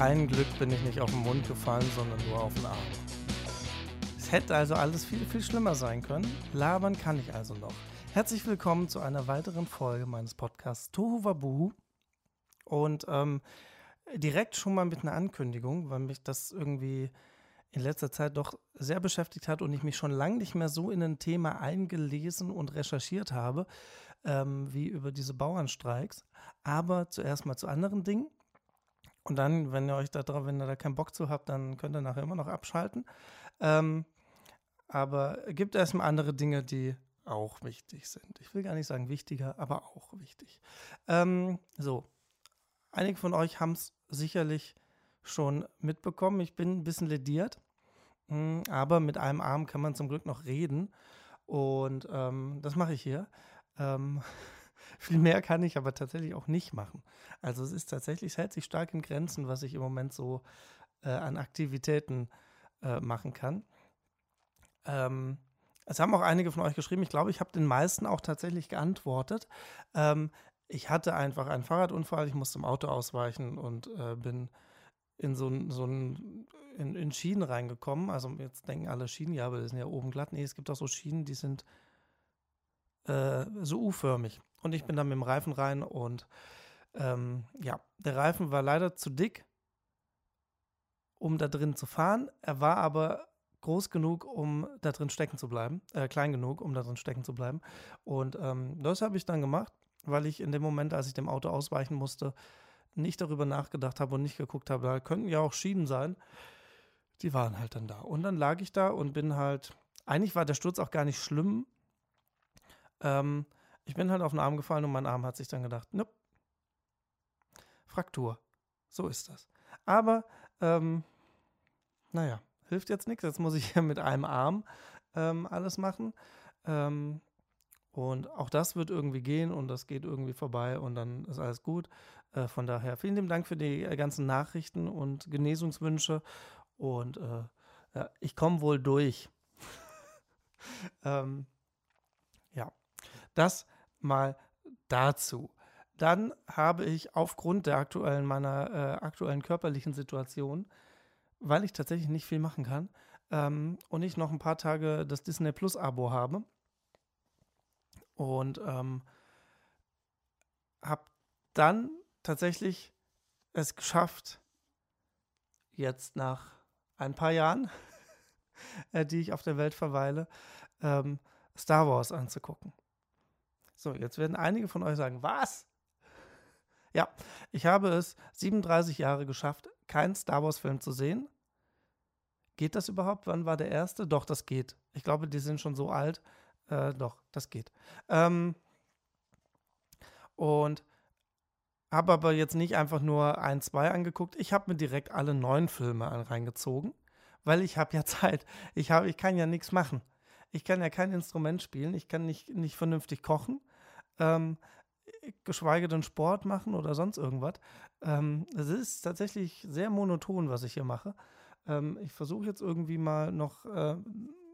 Ein Glück bin ich nicht auf den Mund gefallen, sondern nur auf den Arm. Es hätte also alles viel, viel schlimmer sein können. Labern kann ich also noch. Herzlich willkommen zu einer weiteren Folge meines Podcasts Tohu Wabuhu. Und ähm, direkt schon mal mit einer Ankündigung, weil mich das irgendwie in letzter Zeit doch sehr beschäftigt hat und ich mich schon lange nicht mehr so in ein Thema eingelesen und recherchiert habe, ähm, wie über diese Bauernstreiks. Aber zuerst mal zu anderen Dingen. Und dann, wenn ihr euch da drauf, wenn ihr da keinen Bock zu habt, dann könnt ihr nachher immer noch abschalten. Ähm, aber es gibt erstmal andere Dinge, die auch wichtig sind. Ich will gar nicht sagen wichtiger, aber auch wichtig. Ähm, so, einige von euch haben es sicherlich schon mitbekommen. Ich bin ein bisschen lediert, hm, aber mit einem Arm kann man zum Glück noch reden. Und ähm, das mache ich hier. Ähm, Viel mehr kann ich aber tatsächlich auch nicht machen. Also es ist tatsächlich, es hält sich stark in Grenzen, was ich im Moment so äh, an Aktivitäten äh, machen kann. Ähm, es haben auch einige von euch geschrieben, ich glaube, ich habe den meisten auch tatsächlich geantwortet. Ähm, ich hatte einfach einen Fahrradunfall, ich musste im Auto ausweichen und äh, bin in so so ein in, in, Schienen reingekommen. Also jetzt denken alle Schienen, ja, aber die sind ja oben glatt. Nee, es gibt auch so Schienen, die sind äh, so U-förmig. Und ich bin dann mit dem Reifen rein und ähm, ja, der Reifen war leider zu dick, um da drin zu fahren. Er war aber groß genug, um da drin stecken zu bleiben, äh, klein genug, um da drin stecken zu bleiben. Und ähm, das habe ich dann gemacht, weil ich in dem Moment, als ich dem Auto ausweichen musste, nicht darüber nachgedacht habe und nicht geguckt habe, da könnten ja auch Schienen sein. Die waren halt dann da. Und dann lag ich da und bin halt, eigentlich war der Sturz auch gar nicht schlimm. Ähm, ich bin halt auf den Arm gefallen und mein Arm hat sich dann gedacht, nope. Fraktur. So ist das. Aber, ähm, naja, hilft jetzt nichts. Jetzt muss ich hier mit einem Arm ähm, alles machen. Ähm, und auch das wird irgendwie gehen und das geht irgendwie vorbei und dann ist alles gut. Äh, von daher vielen lieben Dank für die äh, ganzen Nachrichten und Genesungswünsche. Und äh, ja, ich komme wohl durch. ähm, ja, das mal dazu. Dann habe ich aufgrund der aktuellen, meiner äh, aktuellen körperlichen Situation, weil ich tatsächlich nicht viel machen kann ähm, und ich noch ein paar Tage das Disney Plus Abo habe und ähm, habe dann tatsächlich es geschafft, jetzt nach ein paar Jahren, äh, die ich auf der Welt verweile, ähm, Star Wars anzugucken. So, jetzt werden einige von euch sagen, was? Ja, ich habe es 37 Jahre geschafft, keinen Star Wars-Film zu sehen. Geht das überhaupt? Wann war der erste? Doch, das geht. Ich glaube, die sind schon so alt. Äh, doch, das geht. Ähm, und habe aber jetzt nicht einfach nur ein, zwei angeguckt. Ich habe mir direkt alle neun Filme reingezogen, weil ich habe ja Zeit. Ich, hab, ich kann ja nichts machen. Ich kann ja kein Instrument spielen. Ich kann nicht, nicht vernünftig kochen ähm, geschweige denn Sport machen oder sonst irgendwas. Ähm, es ist tatsächlich sehr monoton, was ich hier mache. Ähm, ich versuche jetzt irgendwie mal noch äh,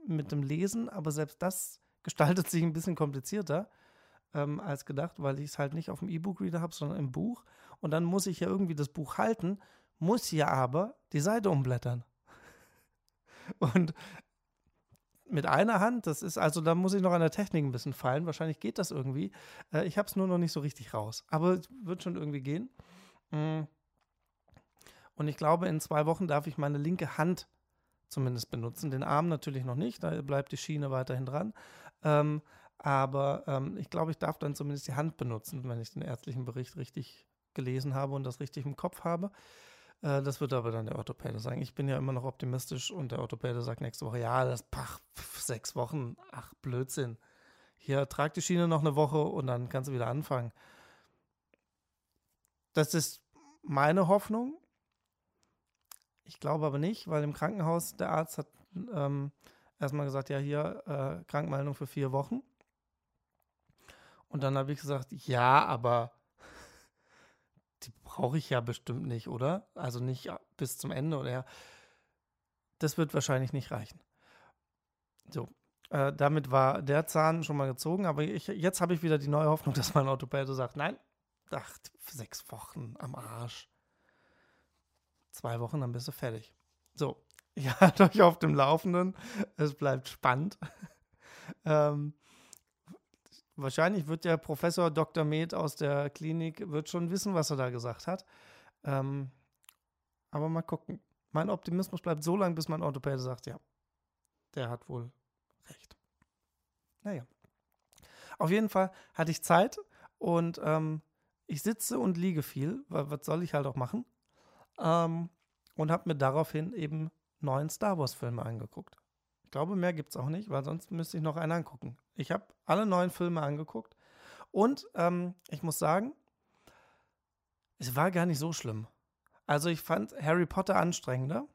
mit dem Lesen, aber selbst das gestaltet sich ein bisschen komplizierter ähm, als gedacht, weil ich es halt nicht auf dem E-Book-Reader habe, sondern im Buch. Und dann muss ich ja irgendwie das Buch halten, muss ja aber die Seite umblättern. Und mit einer Hand. Das ist also, da muss ich noch an der Technik ein bisschen fallen. Wahrscheinlich geht das irgendwie. Äh, ich habe es nur noch nicht so richtig raus. Aber es wird schon irgendwie gehen. Mm. Und ich glaube, in zwei Wochen darf ich meine linke Hand zumindest benutzen. Den Arm natürlich noch nicht, da bleibt die Schiene weiterhin dran. Ähm, aber ähm, ich glaube, ich darf dann zumindest die Hand benutzen, wenn ich den ärztlichen Bericht richtig gelesen habe und das richtig im Kopf habe. Äh, das wird aber dann der Orthopäde sagen. Ich bin ja immer noch optimistisch und der Orthopäde sagt nächste Woche, ja, das pach, sechs Wochen, ach Blödsinn. Hier trag die Schiene noch eine Woche und dann kannst du wieder anfangen. Das ist meine Hoffnung. Ich glaube aber nicht, weil im Krankenhaus der Arzt hat ähm, erstmal gesagt, ja, hier äh, Krankmeldung für vier Wochen. Und dann habe ich gesagt, ja, aber die brauche ich ja bestimmt nicht, oder? Also nicht bis zum Ende oder Das wird wahrscheinlich nicht reichen. So, äh, damit war der Zahn schon mal gezogen, aber ich, jetzt habe ich wieder die neue Hoffnung, dass mein Orthopäde sagt, nein, ach, sechs Wochen am Arsch. Zwei Wochen, dann bist du fertig. So, ich halte euch auf dem Laufenden. Es bleibt spannend. ähm, wahrscheinlich wird der Professor Dr. Med aus der Klinik wird schon wissen, was er da gesagt hat. Ähm, aber mal gucken. Mein Optimismus bleibt so lange, bis mein Orthopäde sagt, ja, der hat wohl recht. Naja. Auf jeden Fall hatte ich Zeit und ähm, ich sitze und liege viel, weil was soll ich halt auch machen? Ähm, und habe mir daraufhin eben neuen Star Wars-Filme angeguckt. Glaube, mehr gibt es auch nicht, weil sonst müsste ich noch einen angucken. Ich habe alle neuen Filme angeguckt und ähm, ich muss sagen, es war gar nicht so schlimm. Also ich fand Harry Potter anstrengender,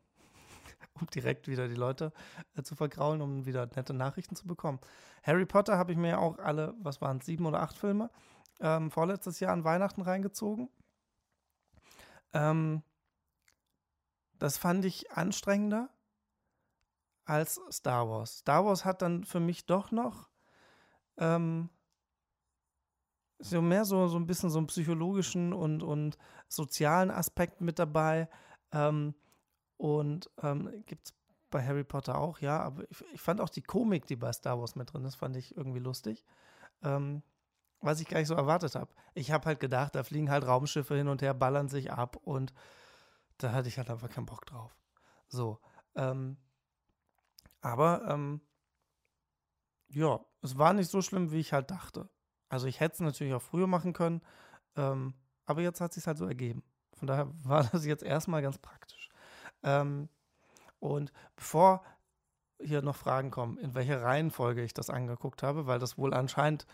um direkt wieder die Leute äh, zu vergraulen, um wieder nette Nachrichten zu bekommen. Harry Potter habe ich mir auch alle, was waren es, sieben oder acht Filme, ähm, vorletztes Jahr an Weihnachten reingezogen. Ähm, das fand ich anstrengender als Star Wars. Star Wars hat dann für mich doch noch ähm, so mehr so, so ein bisschen so einen psychologischen und, und sozialen Aspekt mit dabei. Ähm, und ähm, gibt es bei Harry Potter auch, ja, aber ich, ich, fand auch die Komik, die bei Star Wars mit drin ist, fand ich irgendwie lustig. Ähm, was ich gar nicht so erwartet habe. Ich habe halt gedacht, da fliegen halt Raumschiffe hin und her, ballern sich ab und da hatte ich halt einfach keinen Bock drauf. So. Ähm, aber, ähm, ja, es war nicht so schlimm, wie ich halt dachte. Also ich hätte es natürlich auch früher machen können, ähm, aber jetzt hat es sich halt so ergeben. Von daher war das jetzt erstmal ganz praktisch. Ähm, und bevor hier noch Fragen kommen, in welcher Reihenfolge ich das angeguckt habe, weil das wohl anscheinend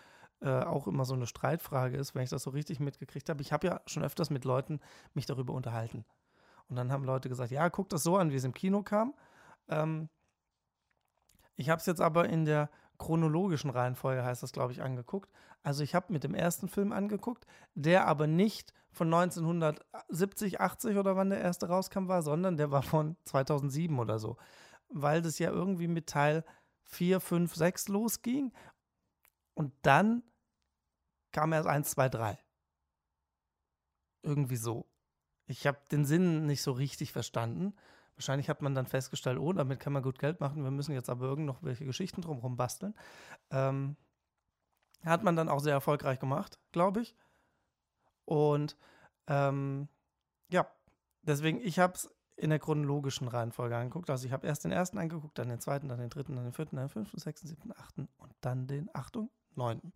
äh, auch immer so eine Streitfrage ist, wenn ich das so richtig mitgekriegt habe. Ich habe ja schon öfters mit Leuten mich darüber unterhalten. Und dann haben Leute gesagt, ja, guck das so an, wie es im Kino kam. Ähm, ich habe es jetzt aber in der chronologischen Reihenfolge, heißt das, glaube ich, angeguckt. Also ich habe mit dem ersten Film angeguckt, der aber nicht von 1970, 80 oder wann der erste rauskam war, sondern der war von 2007 oder so. Weil das ja irgendwie mit Teil 4, 5, 6 losging. Und dann kam erst 1, 2, 3. Irgendwie so. Ich habe den Sinn nicht so richtig verstanden. Wahrscheinlich hat man dann festgestellt, oh, damit kann man gut Geld machen. Wir müssen jetzt aber irgend noch welche Geschichten drumherum basteln. Ähm, hat man dann auch sehr erfolgreich gemacht, glaube ich. Und ähm, ja, deswegen, ich habe es in der chronologischen Reihenfolge angeguckt. Also ich habe erst den ersten angeguckt, dann den zweiten, dann den dritten, dann den vierten, dann den fünften, sechsten, siebten, achten und dann den achten, neunten.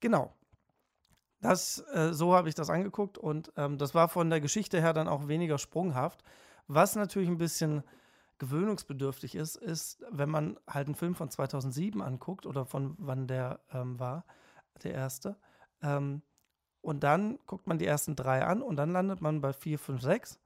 Genau. Das, äh, so habe ich das angeguckt und ähm, das war von der Geschichte her dann auch weniger sprunghaft. Was natürlich ein bisschen gewöhnungsbedürftig ist, ist, wenn man halt einen Film von 2007 anguckt oder von wann der ähm, war, der erste. Ähm, und dann guckt man die ersten drei an und dann landet man bei 4, 5, 6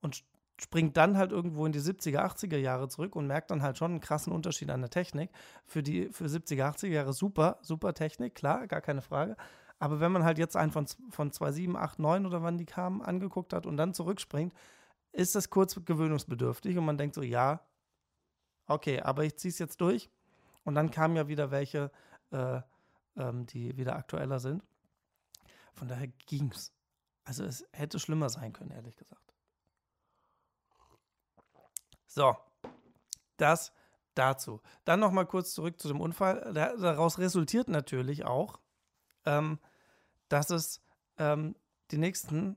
und springt dann halt irgendwo in die 70er, 80er Jahre zurück und merkt dann halt schon einen krassen Unterschied an der Technik. Für die für 70er, 80er Jahre super, super Technik, klar, gar keine Frage. Aber wenn man halt jetzt einen von, von 2, 7, 8, 9 oder wann die kamen, angeguckt hat und dann zurückspringt, ist das kurz gewöhnungsbedürftig und man denkt so, ja, okay, aber ich ziehe es jetzt durch. Und dann kamen ja wieder welche, äh, ähm, die wieder aktueller sind. Von daher ging es. Also es hätte schlimmer sein können, ehrlich gesagt. So, das dazu. Dann noch mal kurz zurück zu dem Unfall. Daraus resultiert natürlich auch, ähm, dass es ähm, die nächsten,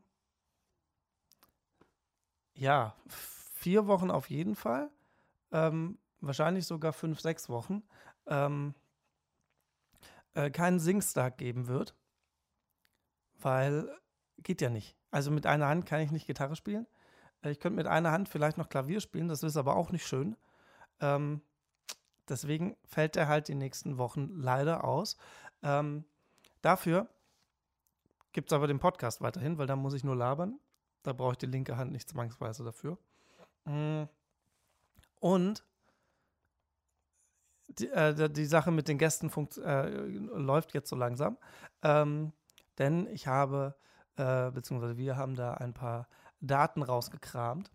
ja, vier Wochen auf jeden Fall, ähm, wahrscheinlich sogar fünf, sechs Wochen, ähm, äh, keinen Singstag geben wird, weil geht ja nicht. Also mit einer Hand kann ich nicht Gitarre spielen. Ich könnte mit einer Hand vielleicht noch Klavier spielen, das ist aber auch nicht schön. Ähm, deswegen fällt er halt die nächsten Wochen leider aus. Ähm, Dafür gibt es aber den Podcast weiterhin, weil da muss ich nur labern. Da brauche ich die linke Hand nicht zwangsweise dafür. Mm. Und die, äh, die Sache mit den Gästen äh, läuft jetzt so langsam. Ähm, denn ich habe, äh, beziehungsweise wir haben da ein paar Daten rausgekramt.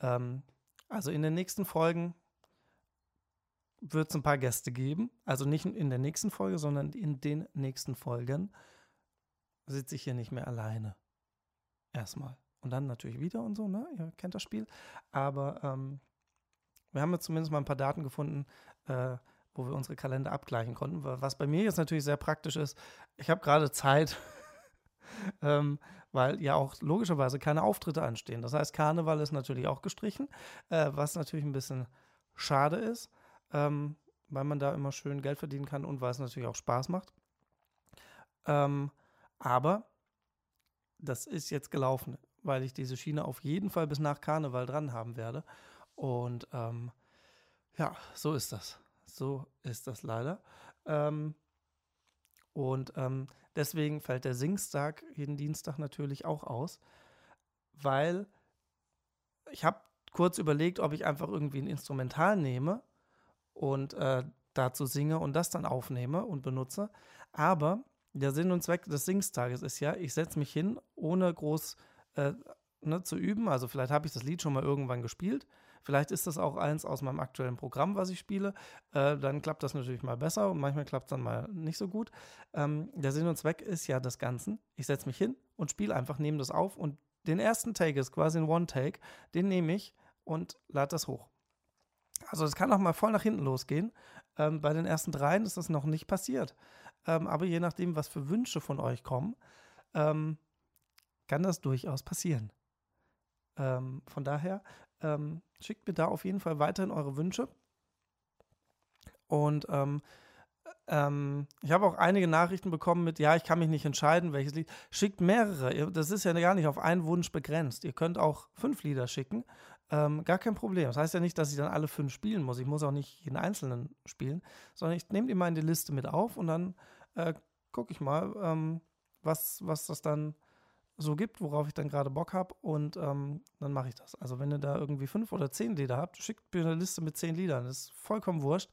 Ähm, also in den nächsten Folgen wird es ein paar Gäste geben. Also nicht in der nächsten Folge, sondern in den nächsten Folgen sitze ich hier nicht mehr alleine. Erstmal. Und dann natürlich wieder und so, ne? Ihr kennt das Spiel. Aber ähm, wir haben jetzt zumindest mal ein paar Daten gefunden, äh, wo wir unsere Kalender abgleichen konnten. Was bei mir jetzt natürlich sehr praktisch ist, ich habe gerade Zeit, ähm, weil ja auch logischerweise keine Auftritte anstehen. Das heißt, Karneval ist natürlich auch gestrichen, äh, was natürlich ein bisschen schade ist, ähm, weil man da immer schön Geld verdienen kann und weil es natürlich auch Spaß macht. Ähm, aber das ist jetzt gelaufen, weil ich diese Schiene auf jeden Fall bis nach Karneval dran haben werde. Und ähm, ja, so ist das. So ist das leider. Ähm, und ähm, deswegen fällt der Singstag jeden Dienstag natürlich auch aus, weil ich habe kurz überlegt, ob ich einfach irgendwie ein Instrumental nehme und äh, dazu singe und das dann aufnehme und benutze. Aber der Sinn und Zweck des Singstages ist ja, ich setze mich hin, ohne groß äh, ne, zu üben. Also vielleicht habe ich das Lied schon mal irgendwann gespielt Vielleicht ist das auch eins aus meinem aktuellen Programm, was ich spiele. Äh, dann klappt das natürlich mal besser und manchmal klappt es dann mal nicht so gut. Ähm, der Sinn und Zweck ist ja das Ganze. Ich setze mich hin und spiele einfach, nehme das auf und den ersten Take ist quasi ein One-Take. Den nehme ich und lade das hoch. Also es kann auch mal voll nach hinten losgehen. Ähm, bei den ersten dreien ist das noch nicht passiert. Ähm, aber je nachdem, was für Wünsche von euch kommen, ähm, kann das durchaus passieren. Ähm, von daher ähm, schickt mir da auf jeden Fall weiterhin eure Wünsche. Und ähm, ähm, ich habe auch einige Nachrichten bekommen mit, ja, ich kann mich nicht entscheiden, welches Lied. Schickt mehrere. Das ist ja gar nicht auf einen Wunsch begrenzt. Ihr könnt auch fünf Lieder schicken. Ähm, gar kein Problem. Das heißt ja nicht, dass ich dann alle fünf spielen muss. Ich muss auch nicht jeden einzelnen spielen, sondern ich nehme die mal in die Liste mit auf und dann äh, gucke ich mal, ähm, was, was das dann so gibt, worauf ich dann gerade Bock habe und ähm, dann mache ich das. Also wenn ihr da irgendwie fünf oder zehn Lieder habt, schickt mir eine Liste mit zehn Liedern. Das ist vollkommen wurscht.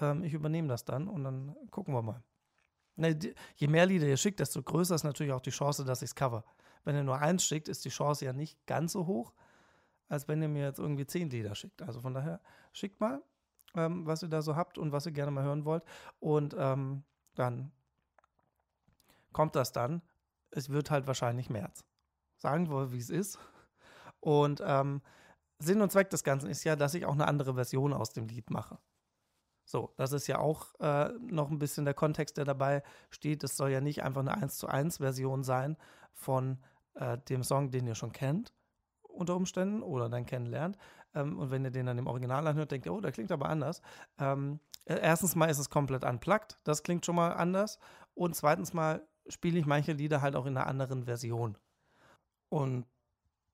Ähm, ich übernehme das dann und dann gucken wir mal. Ne, die, je mehr Lieder ihr schickt, desto größer ist natürlich auch die Chance, dass ich es cover. Wenn ihr nur eins schickt, ist die Chance ja nicht ganz so hoch, als wenn ihr mir jetzt irgendwie zehn Lieder schickt. Also von daher, schickt mal, ähm, was ihr da so habt und was ihr gerne mal hören wollt. Und ähm, dann kommt das dann es wird halt wahrscheinlich März. Sagen wir, wie es ist. Und ähm, Sinn und Zweck des Ganzen ist ja, dass ich auch eine andere Version aus dem Lied mache. So, das ist ja auch äh, noch ein bisschen der Kontext, der dabei steht. Es soll ja nicht einfach eine 1 zu 1 Version sein von äh, dem Song, den ihr schon kennt, unter Umständen, oder dann kennenlernt. Ähm, und wenn ihr den dann im Original anhört, denkt ihr, oh, der klingt aber anders. Ähm, erstens mal ist es komplett unplugged, das klingt schon mal anders. Und zweitens mal spiele ich manche Lieder halt auch in einer anderen Version. Und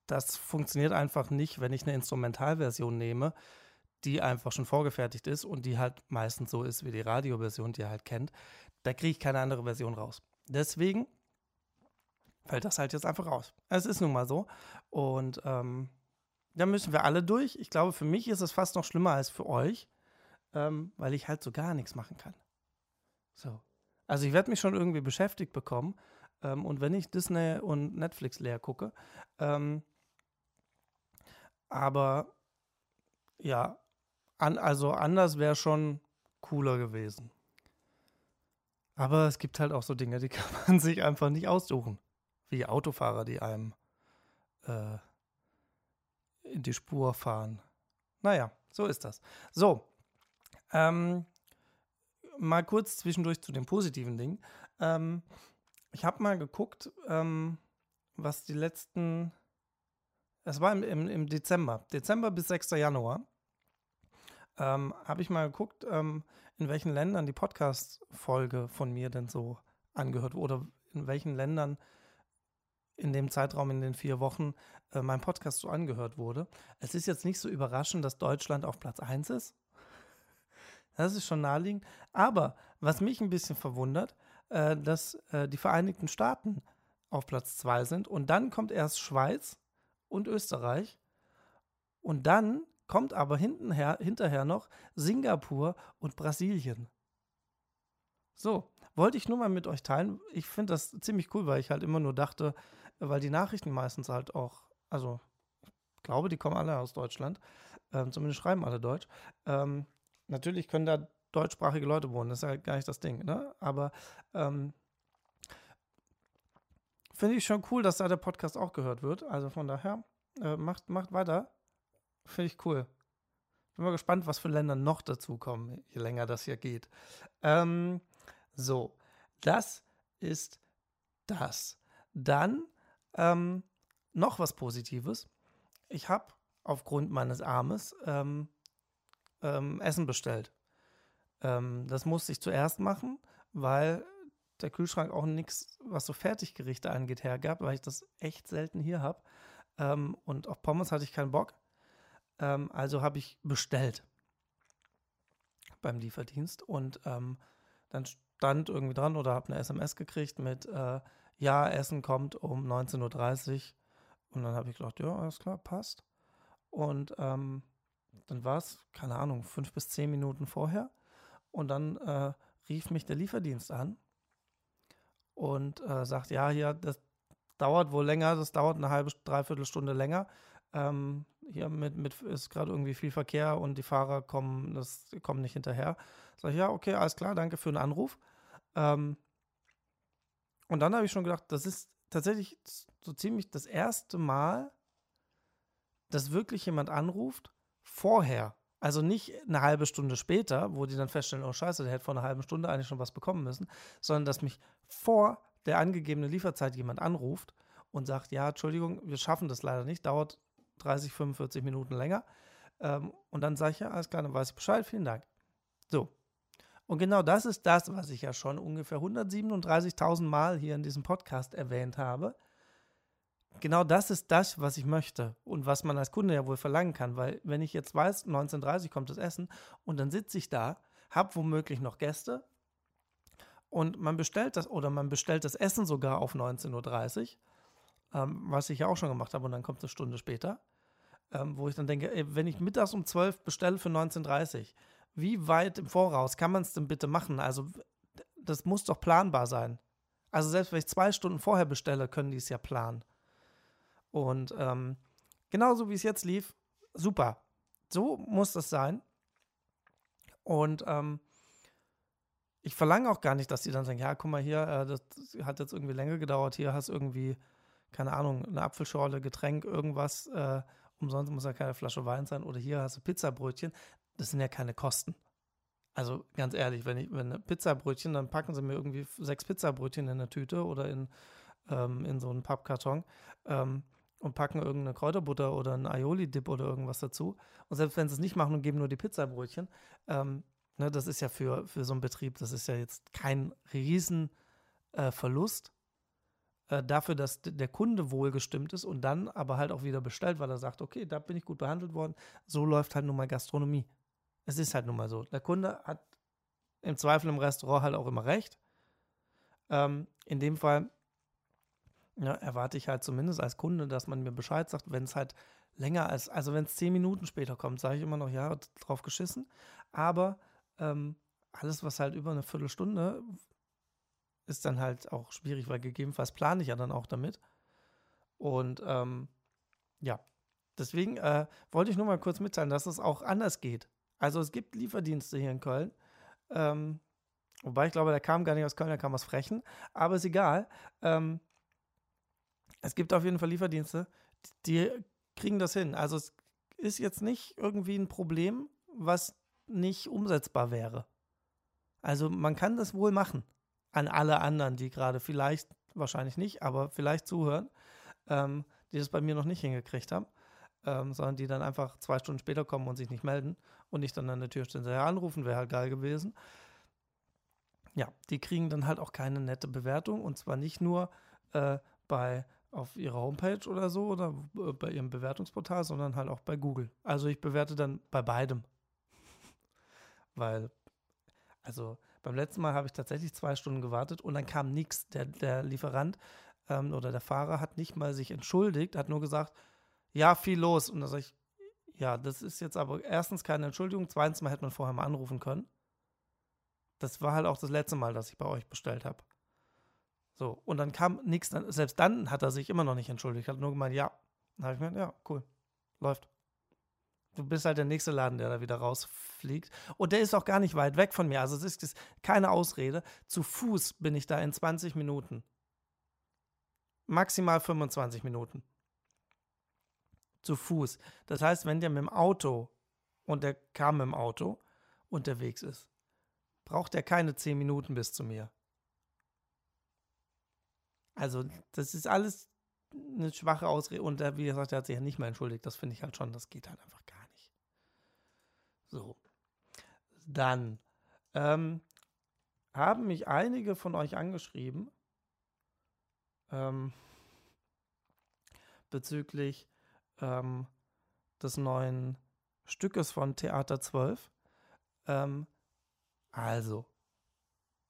das funktioniert einfach nicht, wenn ich eine Instrumentalversion nehme, die einfach schon vorgefertigt ist und die halt meistens so ist wie die Radioversion, die ihr halt kennt. Da kriege ich keine andere Version raus. Deswegen fällt das halt jetzt einfach raus. Es ist nun mal so. Und ähm, da müssen wir alle durch. Ich glaube, für mich ist es fast noch schlimmer als für euch, ähm, weil ich halt so gar nichts machen kann. So. Also ich werde mich schon irgendwie beschäftigt bekommen. Ähm, und wenn ich Disney und Netflix leer gucke, ähm, aber ja, an, also anders wäre schon cooler gewesen. Aber es gibt halt auch so Dinge, die kann man sich einfach nicht aussuchen. Wie Autofahrer, die einem äh, in die Spur fahren. Naja, so ist das. So, ähm, mal kurz zwischendurch zu den positiven Dingen. Ähm, ich habe mal geguckt, ähm, was die letzten, es war im, im, im, Dezember, Dezember bis 6. Januar, ähm, habe ich mal geguckt, ähm, in welchen Ländern die Podcast-Folge von mir denn so angehört wurde oder in welchen Ländern in dem Zeitraum in den vier Wochen äh, mein Podcast so angehört wurde. Es ist jetzt nicht so überraschend, dass Deutschland auf Platz 1 ist. Das ist schon naheliegend. Aber was mich ein bisschen verwundert, äh, dass äh, die Vereinigten Staaten auf Platz 2 sind und dann kommt erst Schweiz und Österreich und dann kommt aber hintenher, hinterher noch Singapur und Brasilien. So, wollte ich nur mal mit euch teilen. Ich finde das ziemlich cool, weil ich halt immer nur dachte, weil die Nachrichten meistens halt auch, also ich glaube, die kommen alle aus Deutschland, ähm, zumindest schreiben alle Deutsch. Ähm, natürlich können da deutschsprachige Leute wohnen, das ist ja gar nicht das Ding, ne? Aber ähm, finde ich schon cool, dass da der Podcast auch gehört wird. Also von daher, äh, macht, macht weiter. Finde ich cool. Bin mal gespannt, was für Länder noch dazukommen, je länger das hier geht. Ähm, so, das ist das. Dann ähm, noch was Positives. Ich habe aufgrund meines Armes ähm, ähm, Essen bestellt. Ähm, das musste ich zuerst machen, weil der Kühlschrank auch nichts, was so Fertiggerichte angeht, hergab, weil ich das echt selten hier habe. Ähm, und auf Pommes hatte ich keinen Bock. Ähm, also habe ich bestellt beim Lieferdienst und ähm, dann stand irgendwie dran oder habe eine SMS gekriegt mit äh, Ja, Essen kommt um 19.30 Uhr. Und dann habe ich gedacht, ja, alles klar, passt. Und ähm, dann war es, keine Ahnung, fünf bis zehn Minuten vorher. Und dann äh, rief mich der Lieferdienst an und äh, sagt, ja, hier, das dauert wohl länger, das dauert eine halbe, dreiviertel Stunde länger. Ähm, hier mit, mit ist gerade irgendwie viel Verkehr und die Fahrer kommen, das kommen nicht hinterher. Sag ich, ja, okay, alles klar, danke für den Anruf. Ähm, und dann habe ich schon gedacht, das ist tatsächlich so ziemlich das erste Mal, dass wirklich jemand anruft vorher. Also nicht eine halbe Stunde später, wo die dann feststellen, oh scheiße, der hätte vor einer halben Stunde eigentlich schon was bekommen müssen, sondern dass mich vor der angegebenen Lieferzeit jemand anruft und sagt, ja, Entschuldigung, wir schaffen das leider nicht, dauert 30, 45 Minuten länger. Ähm, und dann sage ich, ja, alles klar, dann weiß ich Bescheid, vielen Dank. So. Und genau das ist das, was ich ja schon ungefähr 137.000 Mal hier in diesem Podcast erwähnt habe genau das ist das, was ich möchte und was man als Kunde ja wohl verlangen kann, weil wenn ich jetzt weiß, 19.30 kommt das Essen und dann sitze ich da, habe womöglich noch Gäste und man bestellt das oder man bestellt das Essen sogar auf 19.30 Uhr, ähm, was ich ja auch schon gemacht habe und dann kommt eine Stunde später, ähm, wo ich dann denke, ey, wenn ich mittags um 12 Uhr bestelle für 19.30 Uhr, wie weit im Voraus kann man es denn bitte machen? Also das muss doch planbar sein. Also selbst wenn ich zwei Stunden vorher bestelle, können die es ja planen. Und ähm, genauso wie es jetzt lief, super. So muss das sein. Und ähm, ich verlange auch gar nicht, dass die dann sagen, ja, guck mal hier, äh, das hat jetzt irgendwie länger gedauert, hier hast irgendwie, keine Ahnung, eine Apfelschorle, Getränk, irgendwas, äh, umsonst muss ja keine Flasche Wein sein oder hier hast du Pizzabrötchen. Das sind ja keine Kosten. Also ganz ehrlich, wenn ich, wenn Pizzabrötchen, dann packen sie mir irgendwie sechs Pizzabrötchen in eine Tüte oder in, ähm, in so einen Pappkarton. Ähm, und packen irgendeine Kräuterbutter oder einen Aioli-Dip oder irgendwas dazu. Und selbst wenn sie es nicht machen und geben nur die Pizzabrötchen, ähm, ne, das ist ja für, für so einen Betrieb, das ist ja jetzt kein Riesenverlust. Äh, äh, dafür, dass der Kunde wohlgestimmt ist und dann aber halt auch wieder bestellt, weil er sagt, okay, da bin ich gut behandelt worden. So läuft halt nun mal Gastronomie. Es ist halt nun mal so. Der Kunde hat im Zweifel im Restaurant halt auch immer recht. Ähm, in dem Fall ja, erwarte ich halt zumindest als Kunde, dass man mir Bescheid sagt, wenn es halt länger als, also wenn es zehn Minuten später kommt, sage ich immer noch, ja, drauf geschissen. Aber ähm, alles, was halt über eine Viertelstunde ist dann halt auch schwierig, weil gegebenenfalls plane ich ja dann auch damit. Und ähm, ja, deswegen äh, wollte ich nur mal kurz mitteilen, dass es auch anders geht. Also es gibt Lieferdienste hier in Köln. Ähm, wobei ich glaube, der kam gar nicht aus Köln, der kam aus Frechen. Aber ist egal. Ähm, es gibt auf jeden Fall Lieferdienste, die kriegen das hin. Also es ist jetzt nicht irgendwie ein Problem, was nicht umsetzbar wäre. Also man kann das wohl machen. An alle anderen, die gerade vielleicht, wahrscheinlich nicht, aber vielleicht zuhören, ähm, die das bei mir noch nicht hingekriegt haben, ähm, sondern die dann einfach zwei Stunden später kommen und sich nicht melden und nicht dann an der Tür stehen, ja, anrufen, wäre halt geil gewesen. Ja, die kriegen dann halt auch keine nette Bewertung und zwar nicht nur äh, bei auf ihrer Homepage oder so oder äh, bei ihrem Bewertungsportal, sondern halt auch bei Google. Also ich bewerte dann bei beidem. Weil, also beim letzten Mal habe ich tatsächlich zwei Stunden gewartet und dann kam nichts. Der, der Lieferant ähm, oder der Fahrer hat nicht mal sich entschuldigt, hat nur gesagt, ja, viel los. Und da sage ich, ja, das ist jetzt aber erstens keine Entschuldigung, zweitens mal hätte man vorher mal anrufen können. Das war halt auch das letzte Mal, dass ich bei euch bestellt habe. So, und dann kam nichts, selbst dann hat er sich immer noch nicht entschuldigt, hat nur gemeint, ja. Dann habe ich mir, ja, cool, läuft. Du bist halt der nächste Laden, der da wieder rausfliegt. Und der ist auch gar nicht weit weg von mir. Also es ist keine Ausrede. Zu Fuß bin ich da in 20 Minuten. maximal 25 Minuten. Zu Fuß. Das heißt, wenn der mit dem Auto und der kam mit dem Auto unterwegs ist, braucht er keine 10 Minuten bis zu mir. Also, das ist alles eine schwache Ausrede. Und wie gesagt, er hat sich ja nicht mehr entschuldigt. Das finde ich halt schon, das geht halt einfach gar nicht. So. Dann ähm, haben mich einige von euch angeschrieben ähm, bezüglich ähm, des neuen Stückes von Theater 12. Ähm, also,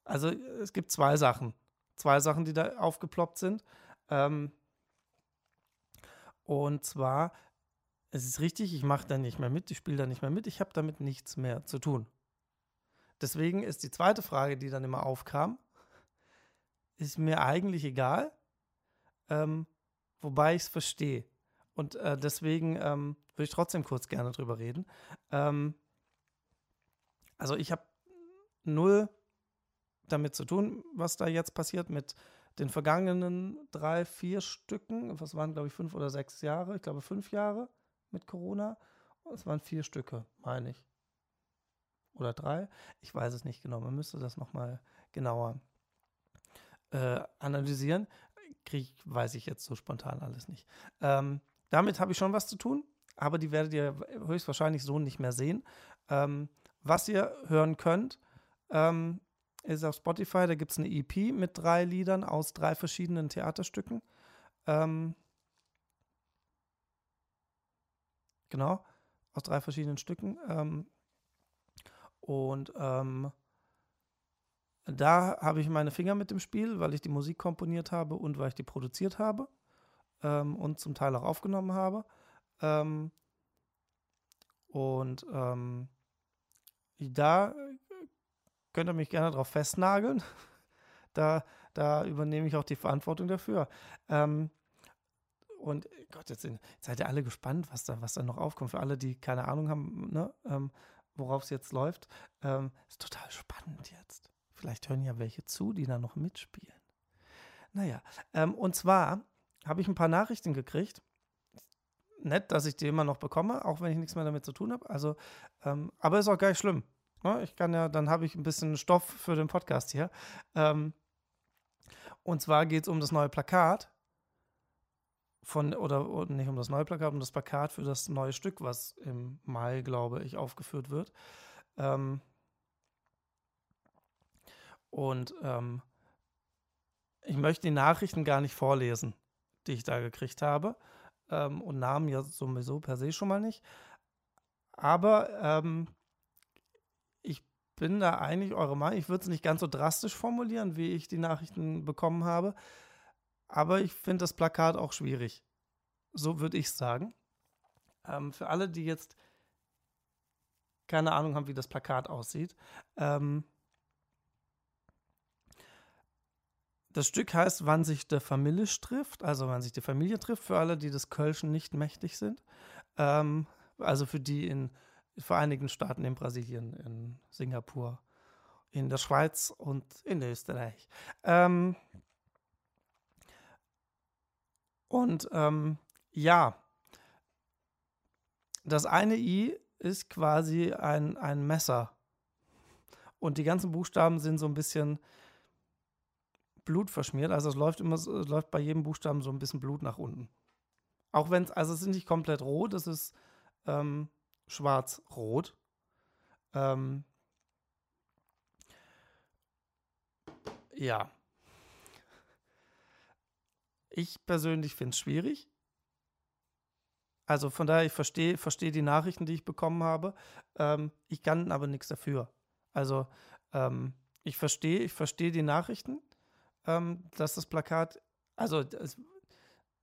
also es gibt zwei Sachen. Zwei Sachen, die da aufgeploppt sind. Ähm, und zwar, es ist richtig, ich mache da nicht mehr mit, ich spiele da nicht mehr mit, ich habe damit nichts mehr zu tun. Deswegen ist die zweite Frage, die dann immer aufkam, ist mir eigentlich egal, ähm, wobei ich es verstehe. Und äh, deswegen ähm, würde ich trotzdem kurz gerne drüber reden. Ähm, also ich habe null damit zu tun, was da jetzt passiert mit den vergangenen drei, vier Stücken. Was waren, glaube ich, fünf oder sechs Jahre? Ich glaube, fünf Jahre mit Corona. Es waren vier Stücke, meine ich. Oder drei? Ich weiß es nicht genau. Man müsste das nochmal genauer äh, analysieren. Krieg, weiß ich jetzt so spontan alles nicht. Ähm, damit habe ich schon was zu tun, aber die werdet ihr höchstwahrscheinlich so nicht mehr sehen. Ähm, was ihr hören könnt, ähm, ist auf Spotify, da gibt es eine EP mit drei Liedern aus drei verschiedenen Theaterstücken. Ähm, genau, aus drei verschiedenen Stücken. Ähm, und ähm, da habe ich meine Finger mit dem Spiel, weil ich die Musik komponiert habe und weil ich die produziert habe ähm, und zum Teil auch aufgenommen habe. Ähm, und ähm, da könnt ihr mich gerne drauf festnageln. da, da übernehme ich auch die Verantwortung dafür. Ähm, und Gott, jetzt, jetzt, seid ihr alle gespannt, was da, was da noch aufkommt. Für alle, die keine Ahnung haben, ne, ähm, worauf es jetzt läuft. Ähm, ist total spannend jetzt. Vielleicht hören ja welche zu, die da noch mitspielen. Naja, ähm, und zwar habe ich ein paar Nachrichten gekriegt. Nett, dass ich die immer noch bekomme, auch wenn ich nichts mehr damit zu tun habe. Also, ähm, aber ist auch gar nicht schlimm. Ne? Ich kann ja, dann habe ich ein bisschen Stoff für den Podcast hier. Ähm, und zwar geht es um das neue Plakat von, oder, nicht um das neue Plakat, um das Plakat für das neue Stück, was im Mai, glaube ich, aufgeführt wird. Ähm, und ähm, ich möchte die Nachrichten gar nicht vorlesen, die ich da gekriegt habe. Ähm, und Namen ja sowieso per se schon mal nicht. Aber ähm, bin da eigentlich eure Meinung. Ich würde es nicht ganz so drastisch formulieren, wie ich die Nachrichten bekommen habe. Aber ich finde das Plakat auch schwierig. So würde ich sagen. Ähm, für alle, die jetzt keine Ahnung haben, wie das Plakat aussieht. Ähm, das Stück heißt, wann sich der Familie trifft, also wann sich die Familie trifft, für alle, die des Kölschen nicht mächtig sind. Ähm, also für die in Vereinigten Staaten, in Brasilien, in Singapur, in der Schweiz und in Österreich. Ähm, und ähm, ja, das eine I ist quasi ein, ein Messer. Und die ganzen Buchstaben sind so ein bisschen blutverschmiert. Also es läuft immer, es läuft bei jedem Buchstaben so ein bisschen Blut nach unten. Auch wenn es, also es ist nicht komplett rot, es ist ähm, schwarz-rot. Ähm, ja. Ich persönlich finde es schwierig. Also von daher, ich verstehe versteh die Nachrichten, die ich bekommen habe. Ähm, ich kann aber nichts dafür. Also ähm, ich verstehe ich versteh die Nachrichten, ähm, dass das Plakat, also es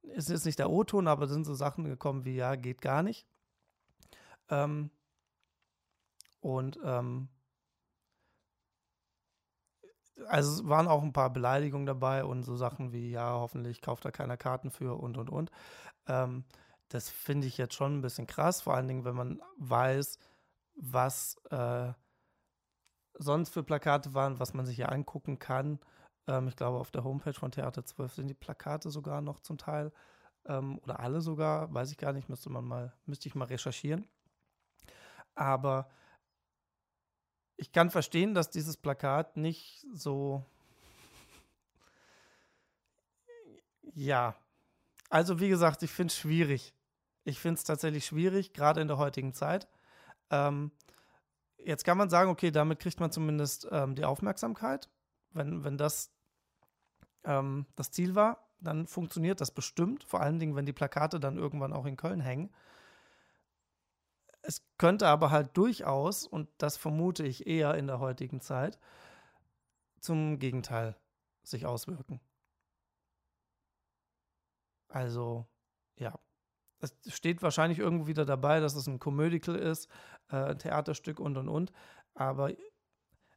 ist jetzt nicht der O-Ton, aber sind so Sachen gekommen wie, ja, geht gar nicht. Ähm, und ähm, also waren auch ein paar Beleidigungen dabei und so Sachen wie, ja, hoffentlich kauft da keiner Karten für und und und. Ähm, das finde ich jetzt schon ein bisschen krass, vor allen Dingen, wenn man weiß, was äh, sonst für Plakate waren, was man sich hier angucken kann. Ähm, ich glaube, auf der Homepage von Theater 12 sind die Plakate sogar noch zum Teil ähm, oder alle sogar, weiß ich gar nicht, müsste man mal, müsste ich mal recherchieren. Aber ich kann verstehen, dass dieses Plakat nicht so. Ja. Also, wie gesagt, ich finde es schwierig. Ich finde es tatsächlich schwierig, gerade in der heutigen Zeit. Ähm, jetzt kann man sagen, okay, damit kriegt man zumindest ähm, die Aufmerksamkeit. Wenn, wenn das ähm, das Ziel war, dann funktioniert das bestimmt. Vor allen Dingen, wenn die Plakate dann irgendwann auch in Köln hängen. Es könnte aber halt durchaus, und das vermute ich eher in der heutigen Zeit, zum Gegenteil sich auswirken. Also, ja. Es steht wahrscheinlich irgendwo wieder dabei, dass es ein Comedical ist, äh, ein Theaterstück und und und. Aber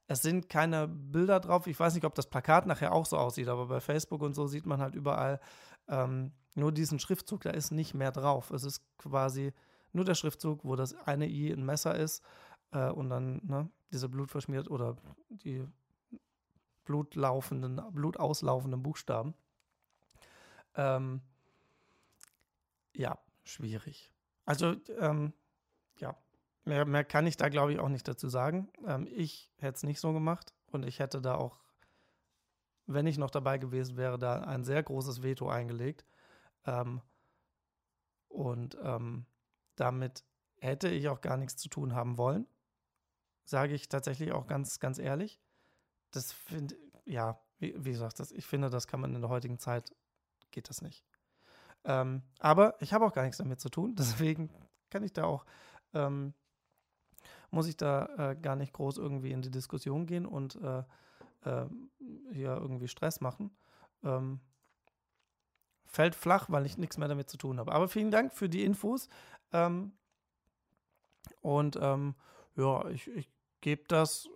es sind keine Bilder drauf. Ich weiß nicht, ob das Plakat nachher auch so aussieht, aber bei Facebook und so sieht man halt überall ähm, nur diesen Schriftzug. Da ist nicht mehr drauf. Es ist quasi nur der Schriftzug, wo das eine I ein Messer ist äh, und dann ne, diese blutverschmiert oder die blutlaufenden, blutauslaufenden Buchstaben. Ähm, ja, schwierig. Also, ähm, ja, mehr, mehr kann ich da, glaube ich, auch nicht dazu sagen. Ähm, ich hätte es nicht so gemacht und ich hätte da auch, wenn ich noch dabei gewesen wäre, da ein sehr großes Veto eingelegt. Ähm, und ähm, damit hätte ich auch gar nichts zu tun haben wollen. Sage ich tatsächlich auch ganz, ganz ehrlich. Das finde, ja, wie, wie gesagt, das, ich finde, das kann man in der heutigen Zeit, geht das nicht. Ähm, aber ich habe auch gar nichts damit zu tun, deswegen kann ich da auch, ähm, muss ich da äh, gar nicht groß irgendwie in die Diskussion gehen und äh, äh, hier irgendwie Stress machen. Ähm, fällt flach, weil ich nichts mehr damit zu tun habe. Aber vielen Dank für die Infos. Ähm, und ähm, ja, ich, ich gebe das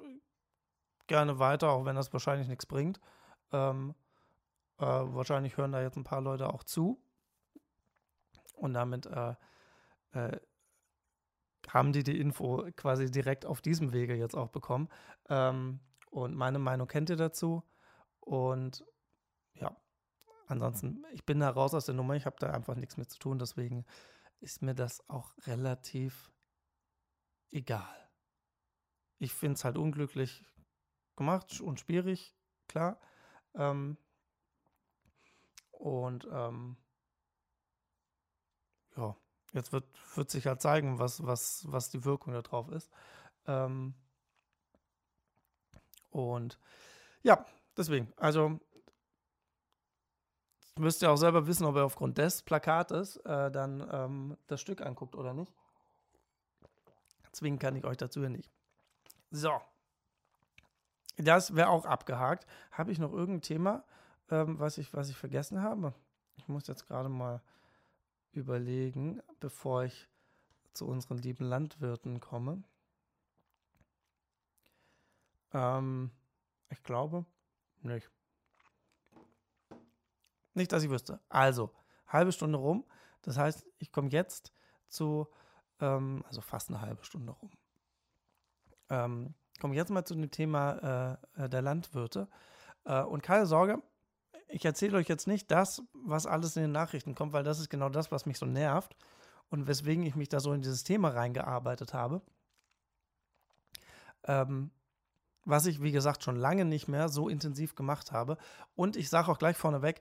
gerne weiter, auch wenn das wahrscheinlich nichts bringt. Ähm, äh, wahrscheinlich hören da jetzt ein paar Leute auch zu. Und damit äh, äh, haben die die Info quasi direkt auf diesem Wege jetzt auch bekommen. Ähm, und meine Meinung kennt ihr dazu. Und ja, ansonsten, ich bin da raus aus der Nummer. Ich habe da einfach nichts mit zu tun. Deswegen ist mir das auch relativ egal. Ich finde es halt unglücklich gemacht und schwierig, klar. Ähm, und ähm, ja, jetzt wird, wird sich halt zeigen, was, was, was die Wirkung da drauf ist. Ähm, und ja, deswegen, also müsst ihr auch selber wissen, ob ihr aufgrund des Plakates äh, dann ähm, das Stück anguckt oder nicht. Zwingen kann ich euch dazu ja nicht. So. Das wäre auch abgehakt. Habe ich noch irgendein Thema, ähm, was, ich, was ich vergessen habe? Ich muss jetzt gerade mal überlegen, bevor ich zu unseren lieben Landwirten komme. Ähm, ich glaube nicht. Nicht, dass ich wüsste. Also, halbe Stunde rum. Das heißt, ich komme jetzt zu, ähm, also fast eine halbe Stunde rum. Ähm, komme jetzt mal zu dem Thema äh, äh, der Landwirte. Äh, und keine Sorge, ich erzähle euch jetzt nicht das, was alles in den Nachrichten kommt, weil das ist genau das, was mich so nervt und weswegen ich mich da so in dieses Thema reingearbeitet habe. Ähm, was ich, wie gesagt, schon lange nicht mehr so intensiv gemacht habe. Und ich sage auch gleich vorneweg,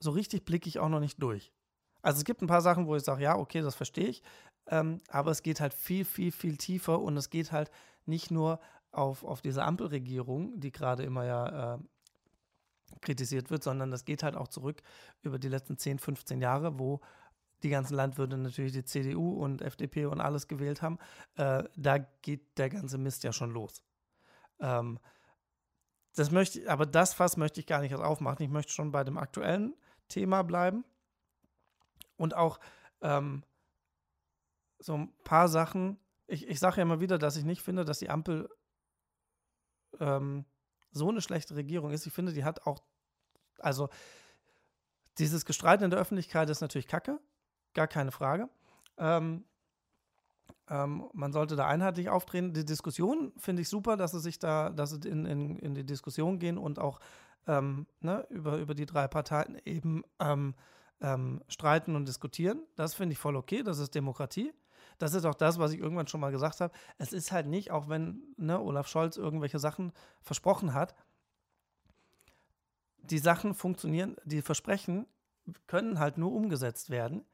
so richtig blicke ich auch noch nicht durch. Also es gibt ein paar Sachen, wo ich sage, ja, okay, das verstehe ich, ähm, aber es geht halt viel, viel, viel tiefer und es geht halt nicht nur auf, auf diese Ampelregierung, die gerade immer ja äh, kritisiert wird, sondern das geht halt auch zurück über die letzten 10, 15 Jahre, wo die ganzen Landwirte natürlich die CDU und FDP und alles gewählt haben. Äh, da geht der ganze Mist ja schon los. Ähm, das möchte, aber das Fass möchte ich gar nicht aufmachen. Ich möchte schon bei dem aktuellen Thema bleiben. Und auch ähm, so ein paar Sachen. Ich, ich sage ja immer wieder, dass ich nicht finde, dass die Ampel ähm, so eine schlechte Regierung ist. Ich finde, die hat auch, also dieses Gestreiten in der Öffentlichkeit ist natürlich kacke, gar keine Frage. Ähm, Ähm, man sollte da einheitlich auftreten. Die Diskussion finde ich super, dass sie sich da, dass sie in, in, in die Diskussion gehen und auch ähm, ne, über, über die drei Parteien eben ähm, ähm, streiten und diskutieren. Das finde ich voll okay, das ist Demokratie. Das ist auch das, was ich irgendwann schon mal gesagt habe. Es ist halt nicht, auch wenn ne, Olaf Scholz irgendwelche Sachen versprochen hat, die Sachen funktionieren, die Versprechen können halt nur umgesetzt werden,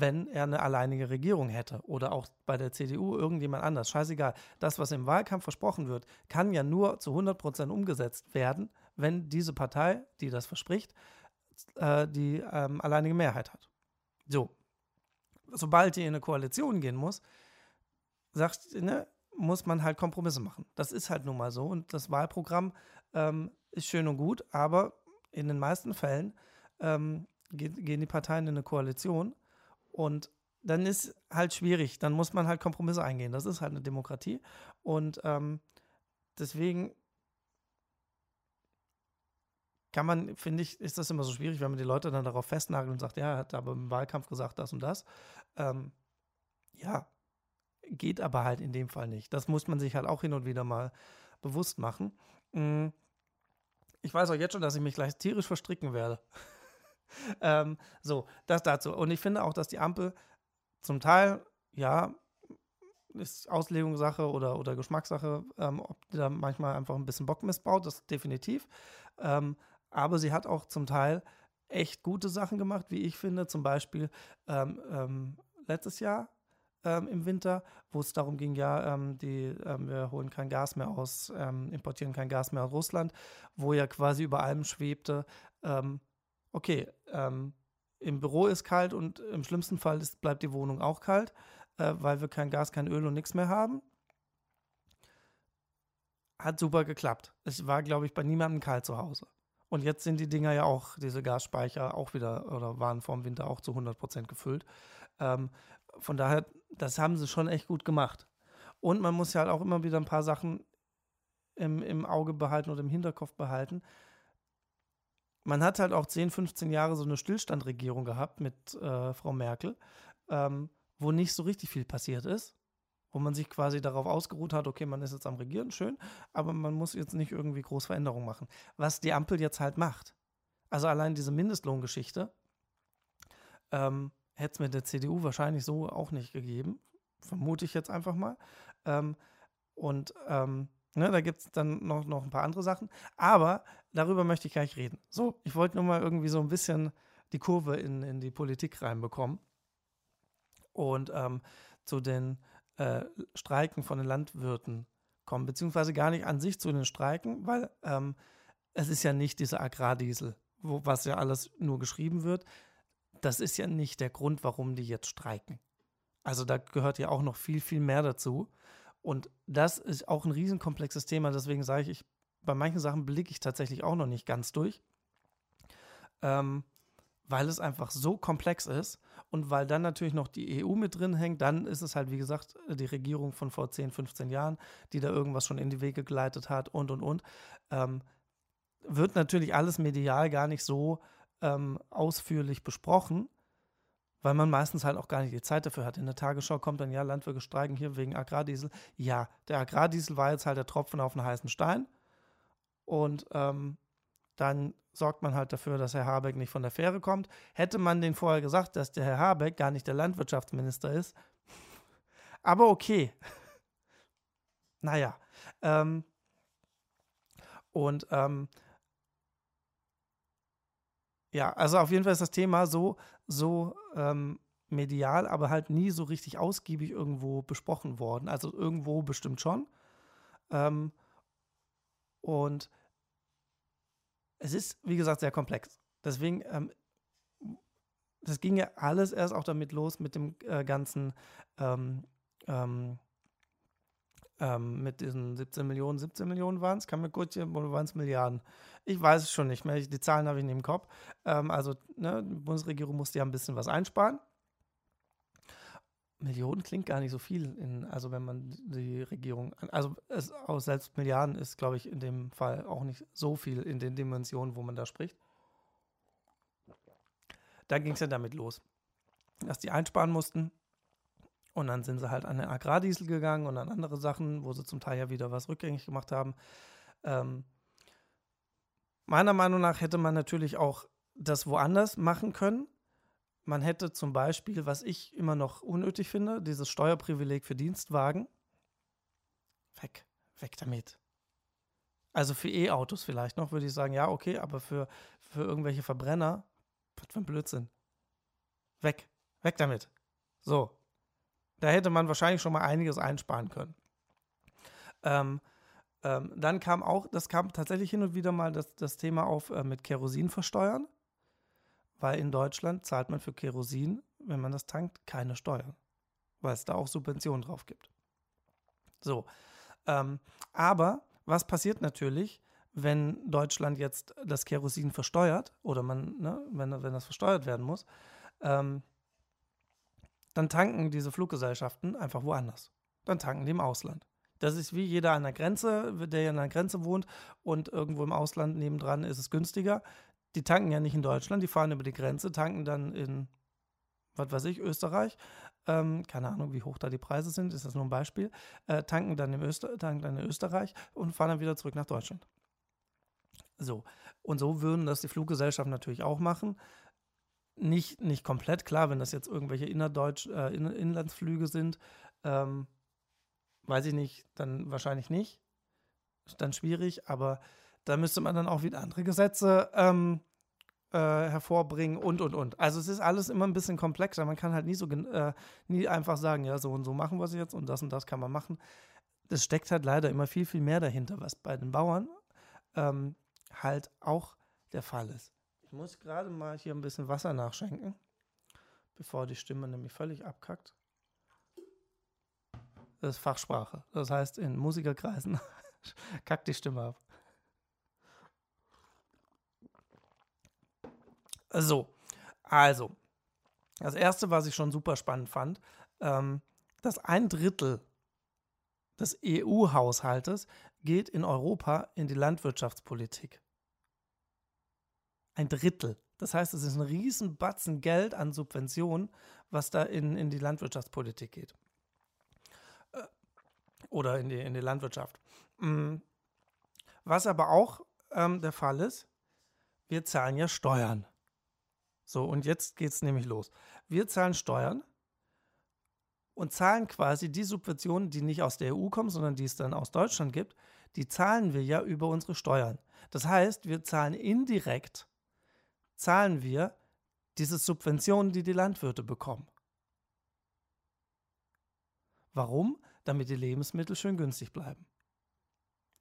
wenn er eine alleinige Regierung hätte oder auch bei der CDU irgendjemand anders. Scheißegal. Das, was im Wahlkampf versprochen wird, kann ja nur zu 100 Prozent umgesetzt werden, wenn diese Partei, die das verspricht, äh, die ähm, alleinige Mehrheit hat. So. Sobald die in eine Koalition gehen muss, sagt, ne, muss man halt Kompromisse machen. Das ist halt nun mal so. Und das Wahlprogramm ähm, ist schön und gut, aber in den meisten Fällen ähm, gehen die Parteien in eine Koalition und dann ist halt schwierig. Dann muss man halt Kompromisse eingehen. Das ist halt eine Demokratie. Und ähm, deswegen kann man, finde ich, ist das immer so schwierig, wenn man die Leute dann darauf festnagelt und sagt, ja, er hat aber im Wahlkampf gesagt das und das. Ähm, ja, geht aber halt in dem Fall nicht. Das muss man sich halt auch hin und wieder mal bewusst machen. Mm, ich weiß auch jetzt schon, dass ich mich gleich tierisch verstricken werde. ähm, so, das dazu. Und ich finde auch, dass die Ampel zum Teil, ja, ist Auslegungssache oder, oder Geschmackssache, ähm, ob die da manchmal einfach ein bisschen Bock missbaut, das definitiv. Ähm, aber sie hat auch zum Teil echt gute Sachen gemacht, wie ich finde. Zum Beispiel ähm, ähm, letztes Jahr ähm, im Winter, wo es darum ging, ja, ähm, die, ähm, wir holen kein Gas mehr aus, ähm, importieren kein Gas mehr aus Russland, wo ja quasi über allem schwebte, okay, im Büro ist kalt und im schlimmsten Fall ist, bleibt die Wohnung auch kalt, äh, weil wir kein Gas, kein Öl und nichts mehr haben. Hat super geklappt. Es war, glaube ich, bei niemandem kalt zu Hause. Und jetzt sind die Dinger ja auch, diese Gasspeicher, auch wieder oder waren vor dem Winter auch zu 100 Prozent gefüllt. Ähm, von daher, das haben sie schon echt gut gemacht. Und man muss ja halt auch immer wieder ein paar Sachen im, im Auge behalten oder im Hinterkopf behalten. Man hat halt auch 10, 15 Jahre so eine Stillstandregierung gehabt mit äh, Frau Merkel, ähm, wo nicht so richtig viel passiert ist wo man sich quasi darauf ausgeruht hat, okay, man ist jetzt am Regieren, schön, aber man muss jetzt nicht irgendwie groß Veränderungen machen. Was die Ampel jetzt halt macht. Also allein diese Mindestlohngeschichte ähm, hätte es mit der CDU wahrscheinlich so auch nicht gegeben. Vermute ich jetzt einfach mal. Ähm, und ähm, ne, da gibt es dann noch, noch ein paar andere Sachen. Aber darüber möchte ich gleich reden. So, ich wollte nur mal irgendwie so ein bisschen die Kurve in, in die Politik reinbekommen. Und ähm, zu den äh, Streiken von den Landwirten kommen, beziehungsweise gar nicht an sich zu den Streiken, weil ähm, es ist ja nicht dieser Agrardiesel, wo, was ja alles nur geschrieben wird. Das ist ja nicht der Grund, warum die jetzt streiken. Also da gehört ja auch noch viel, viel mehr dazu. Und das ist auch ein riesenkomplexes Thema. Deswegen sage ich, ich bei manchen Sachen blicke ich tatsächlich auch noch nicht ganz durch. Ähm, weil es einfach so komplex ist und weil dann natürlich noch die EU mit drin hängt, dann ist es halt, wie gesagt, die Regierung von vor 10, 15 Jahren, die da irgendwas schon in die Wege geleitet hat und, und, und. Ähm, wird natürlich alles medial gar nicht so ähm, ausführlich besprochen, weil man meistens halt auch gar nicht die Zeit dafür hat. In der Tagesschau kommt dann, ja, Landwirte streiken hier wegen Agrardiesel. Ja, der Agrardiesel war jetzt halt der Tropfen auf einen heißen Stein. Und ähm, dann sorgt man halt dafür, dass Herr Habeck nicht von der Fähre kommt. Hätte man den vorher gesagt, dass der Herr Habeck gar nicht der Landwirtschaftsminister ist. Aber okay. naja. Ähm, und ähm, ja, also auf jeden Fall ist das Thema so, so ähm, medial, aber halt nie so richtig ausgiebig irgendwo besprochen worden. Also irgendwo bestimmt schon. Ähm, und es ist, wie gesagt, sehr komplex. Deswegen, ähm, das ging ja alles erst auch damit los mit dem äh, ganzen, ähm, ähm, ähm mit diesen 17 Millionen, 17 Millionen waren es, kann mir kurz hier, waren es Milliarden? Ich weiß es schon nicht mehr, die Zahlen habe ich nicht im Kopf. Ähm, also, ne, die Bundesregierung musste ja ein bisschen was einsparen. Millionen klingt gar nicht so viel, in, also wenn man die Regierung, also es, auch selbst Milliarden ist, glaube ich, in dem Fall auch nicht so viel in den Dimensionen, wo man da spricht. Da ging es ja damit los, dass die einsparen mussten Und dann sind sie halt an den Agrardiesel gegangen und an andere Sachen, wo sie zum Teil ja wieder was rückgängig gemacht haben. Ähm, meiner Meinung nach hätte man natürlich auch das woanders machen können. Man hätte zum Beispiel, was ich immer noch unnötig finde, dieses Steuerprivileg für Dienstwagen. Weg, weg damit. Also für E-Autos vielleicht noch, würde ich sagen, ja, okay, aber für, für irgendwelche Verbrenner, was für ein Blödsinn. Weg, weg damit. So, da hätte man wahrscheinlich schon mal einiges einsparen können. Ähm, ähm, dann kam auch, das kam tatsächlich hin und wieder mal das, das Thema auf äh, mit Kerosin versteuern, weil in Deutschland zahlt man für Kerosin, wenn man das tankt, keine Steuern, weil es da auch Subventionen drauf gibt. So, ähm, aber was passiert natürlich, wenn Deutschland jetzt das Kerosin versteuert oder man, ne, wenn, wenn das versteuert werden muss? Ähm, dann tanken diese Fluggesellschaften einfach woanders. Dann tanken die im Ausland. Das ist wie jeder an der Grenze, der ja an der Grenze wohnt und irgendwo im Ausland nebendran ist es günstiger. Die tanken ja nicht in Deutschland, die fahren über die Grenze, tanken dann in, was weiß ich, Österreich. Ähm, keine Ahnung, wie hoch da die Preise sind, ist das nur ein Beispiel. Äh, tanken, dann im Öster tanken dann in Österreich und fahren dann wieder zurück nach Deutschland. So. Und so würden das die Fluggesellschaften natürlich auch machen nicht, nicht komplett klar, wenn das jetzt irgendwelche innerdeutsch, äh, in, Inlandsflüge sind, ähm, weiß ich nicht, dann wahrscheinlich nicht. Ist dann schwierig, aber da müsste man dann auch wieder andere Gesetze ähm, äh, hervorbringen und und und. Also es ist alles immer ein bisschen komplexer. Man kann halt nie so äh, nie einfach sagen, ja, so und so machen wir es jetzt und das und das kann man machen. Es steckt halt leider immer viel, viel mehr dahinter, was bei den Bauern ähm, halt auch der Fall ist. Muss gerade mal hier ein bisschen Wasser nachschenken, bevor die Stimme nämlich völlig abkackt. Das ist Fachsprache. Das heißt, in Musikerkreisen kackt die Stimme ab. So, also, das erste, was ich schon super spannend fand, ähm, dass ein Drittel des EU-Haushaltes geht in Europa in die Landwirtschaftspolitik. Ein Drittel. Das heißt, es ist ein Riesenbatzen Geld an Subventionen, was da in, in die Landwirtschaftspolitik geht. Äh, oder in die, in die Landwirtschaft. Mm. Was aber auch ähm, der Fall ist, wir zahlen ja Steuern. So, und jetzt geht es nämlich los. Wir zahlen Steuern und zahlen quasi die Subventionen, die nicht aus der EU kommen, sondern die es dann aus Deutschland gibt, die zahlen wir ja über unsere Steuern. Das heißt, wir zahlen indirekt zahlen wir diese Subventionen, die die Landwirte bekommen. Warum? Damit die Lebensmittel schön günstig bleiben.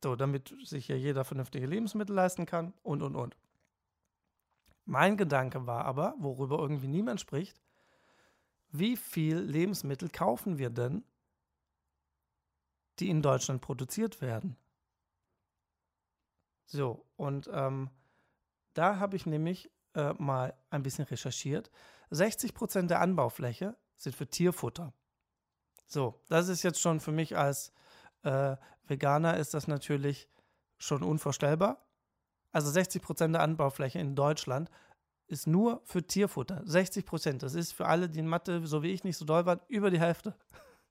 So, damit sich ja jeder vernünftige Lebensmittel leisten kann und, und, und. Mein Gedanke war aber, worüber irgendwie niemand spricht, wie viel Lebensmittel kaufen wir denn, die in Deutschland produziert werden? So, und ähm, da habe ich nämlich äh, mal ein bisschen recherchiert. 60 Prozent der Anbaufläche sind für Tierfutter. So, das ist jetzt schon für mich als äh, Veganer ist das natürlich schon unvorstellbar. Also 60 Prozent der Anbaufläche in Deutschland ist nur für Tierfutter. 60 Prozent. Das ist für alle, die in Mathe, so wie ich, nicht so doll waren, über die Hälfte.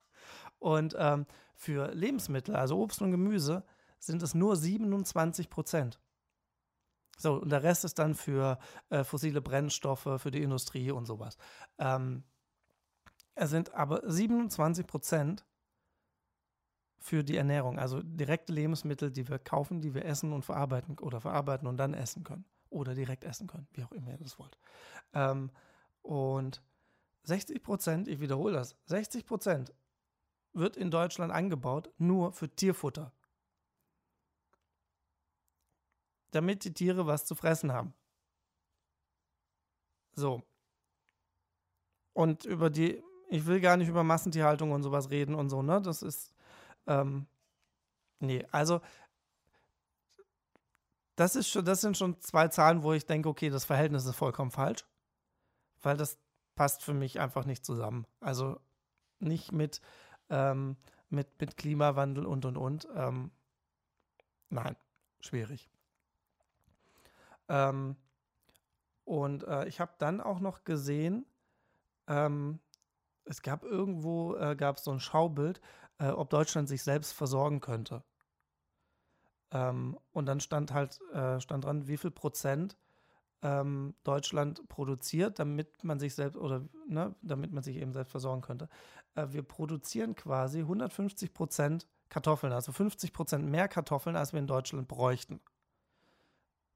Und ähm, für Lebensmittel, also Obst und Gemüse, sind es nur 27 Prozent. So, und der Rest ist dann für äh, fossile Brennstoffe, für die Industrie und sowas. Ähm, es sind aber 27 Prozent für die Ernährung, also direkte Lebensmittel, die wir kaufen, die wir essen und verarbeiten oder verarbeiten und dann essen können. Oder direkt essen können, wie auch immer ihr das wollt. Ähm, und 60 Prozent, ich wiederhole das, 60 Prozent wird in Deutschland angebaut nur für Tierfutter damit die Tiere was zu fressen haben. So. Und über die, ich will gar nicht über Massentierhaltung und sowas reden und so, ne? Das ist, ähm, nee, also, das ist schon, das sind schon zwei Zahlen, wo ich denke, okay, das Verhältnis ist vollkommen falsch, weil das passt für mich einfach nicht zusammen. Also nicht mit, ähm, mit, mit Klimawandel und und und. Ähm, nein, schwierig. Ähm, und äh, ich habe dann auch noch gesehen, ähm, es gab irgendwo, äh, gab so ein Schaubild, äh, ob Deutschland sich selbst versorgen könnte. Ähm, und dann stand halt, äh, stand dran, wie viel Prozent ähm, Deutschland produziert, damit man sich selbst oder ne, damit man sich eben selbst versorgen könnte. Äh, wir produzieren quasi 150 Prozent Kartoffeln, also 50 Prozent mehr Kartoffeln, als wir in Deutschland bräuchten.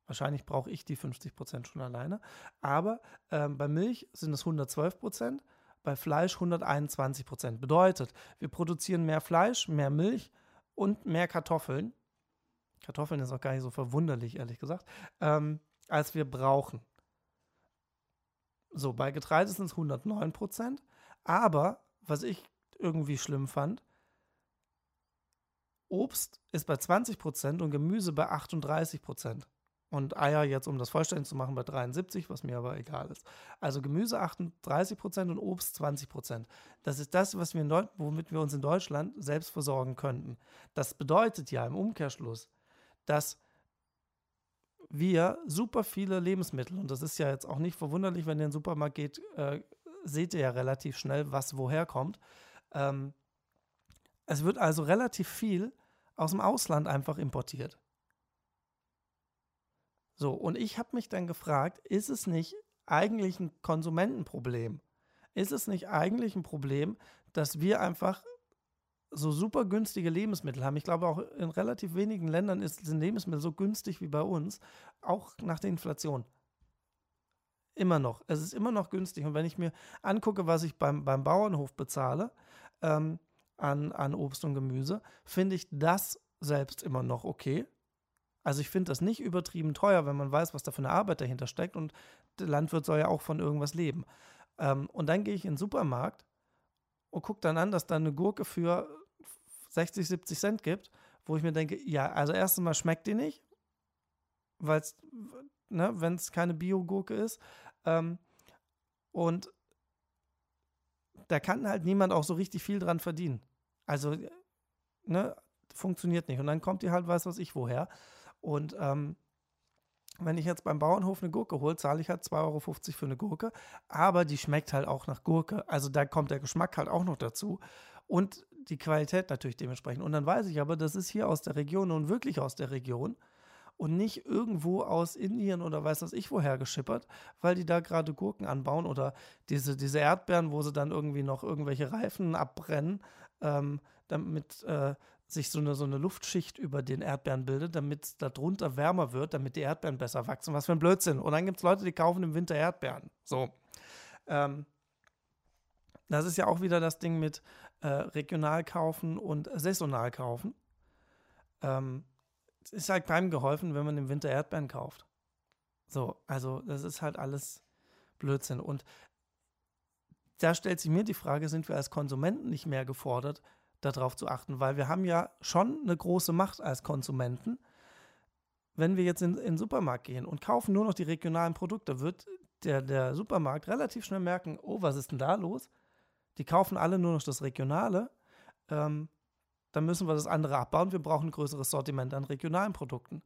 Wahrscheinlich brauche ich die 50 Prozent schon alleine. Aber ähm, bei Milch sind es 112 Prozent, bei Fleisch 121 Prozent. Bedeutet, wir produzieren mehr Fleisch, mehr Milch und mehr Kartoffeln. Kartoffeln ist auch gar nicht so verwunderlich, ehrlich gesagt, ähm, als wir brauchen. So, bei Getreide sind es 109 Prozent. Aber, was ich irgendwie schlimm fand, Obst ist bei 20 Prozent und Gemüse bei 38 Prozent. Und Eier jetzt, um das vollständig zu machen, bei 73, was mir aber egal ist. Also Gemüse 38 Prozent und Obst 20 Prozent. Das ist das, was wir in womit wir uns in Deutschland selbst versorgen könnten. Das bedeutet ja im Umkehrschluss, dass wir super viele Lebensmittel, und das ist ja jetzt auch nicht verwunderlich, wenn ihr in den Supermarkt geht, äh, seht ihr ja relativ schnell, was woher kommt. Ähm, es wird also relativ viel aus dem Ausland einfach importiert. So, und ich habe mich dann gefragt, ist es nicht eigentlich ein Konsumentenproblem? Ist es nicht eigentlich ein Problem, dass wir einfach so super günstige Lebensmittel haben? Ich glaube, auch in relativ wenigen Ländern ist, sind Lebensmittel so günstig wie bei uns, auch nach der Inflation. Immer noch. Es ist immer noch günstig. Und wenn ich mir angucke, was ich beim, beim Bauernhof bezahle ähm, an, an Obst und Gemüse, finde ich das selbst immer noch okay. Also ich finde das nicht übertrieben teuer, wenn man weiß, was da für eine Arbeit dahinter steckt und der Landwirt soll ja auch von irgendwas leben. Ähm, und dann gehe ich in den Supermarkt und gucke dann an, dass da eine Gurke für 60, 70 Cent gibt, wo ich mir denke, ja, also erstens mal schmeckt die nicht, weil es, ne, wenn es keine Bio-Gurke ist. Ähm, und da kann halt niemand auch so richtig viel dran verdienen. Also, ne, funktioniert nicht. Und dann kommt die halt, weiß was ich woher. Und ähm, wenn ich jetzt beim Bauernhof eine Gurke hole, zahle ich halt 2,50 Euro für eine Gurke, aber die schmeckt halt auch nach Gurke. Also da kommt der Geschmack halt auch noch dazu und die Qualität natürlich dementsprechend. Und dann weiß ich aber, das ist hier aus der Region und wirklich aus der Region und nicht irgendwo aus Indien oder weiß was ich woher geschippert, weil die da gerade Gurken anbauen oder diese, diese Erdbeeren, wo sie dann irgendwie noch irgendwelche Reifen abbrennen, ähm, damit äh, sich so eine, so eine Luftschicht über den Erdbeeren bildet, damit es darunter wärmer wird, damit die Erdbeeren besser wachsen. Was für ein Blödsinn. Und dann gibt es Leute, die kaufen im Winter Erdbeeren. So. Ähm, das ist ja auch wieder das Ding mit äh, regional kaufen und saisonal kaufen. Ähm, es ist halt keinem geholfen, wenn man im Winter Erdbeeren kauft. So, also das ist halt alles Blödsinn. Und da stellt sich mir die Frage, sind wir als Konsumenten nicht mehr gefordert, darauf zu achten, weil wir haben ja schon eine große Macht als Konsumenten. Wenn wir jetzt in, in den Supermarkt gehen und kaufen nur noch die regionalen Produkte, wird der, der Supermarkt relativ schnell merken, oh, was ist denn da los? Die kaufen alle nur noch das Regionale. Ähm, dann müssen wir das andere abbauen. Wir brauchen ein größeres Sortiment an regionalen Produkten.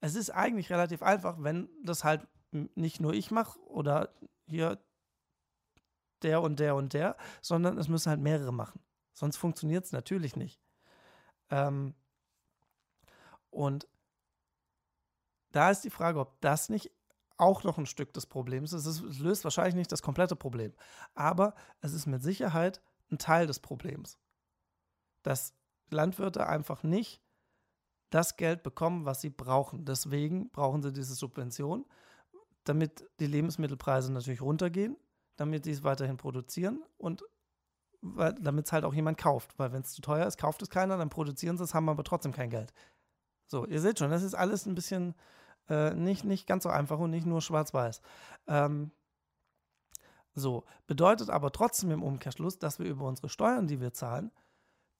Es ist eigentlich relativ einfach, wenn das halt nicht nur ich mache oder hier der und der und der, sondern es müssen halt mehrere machen. Sonst funktioniert es natürlich nicht. Ähm, und da ist die Frage, ob das nicht auch noch ein Stück des Problems ist. Es löst wahrscheinlich nicht das komplette Problem, aber es ist mit Sicherheit ein Teil des Problems, dass Landwirte einfach nicht das Geld bekommen, was sie brauchen. Deswegen brauchen sie diese Subvention, damit die Lebensmittelpreise natürlich runtergehen, damit sie es weiterhin produzieren und damit es halt auch jemand kauft. Weil wenn es zu teuer ist, kauft es keiner, dann produzieren sie es, haben aber trotzdem kein Geld. So, ihr seht schon, das ist alles ein bisschen äh, nicht, nicht ganz so einfach und nicht nur schwarz-weiß. Ähm, so, bedeutet aber trotzdem im Umkehrschluss, dass wir über unsere Steuern, die wir zahlen,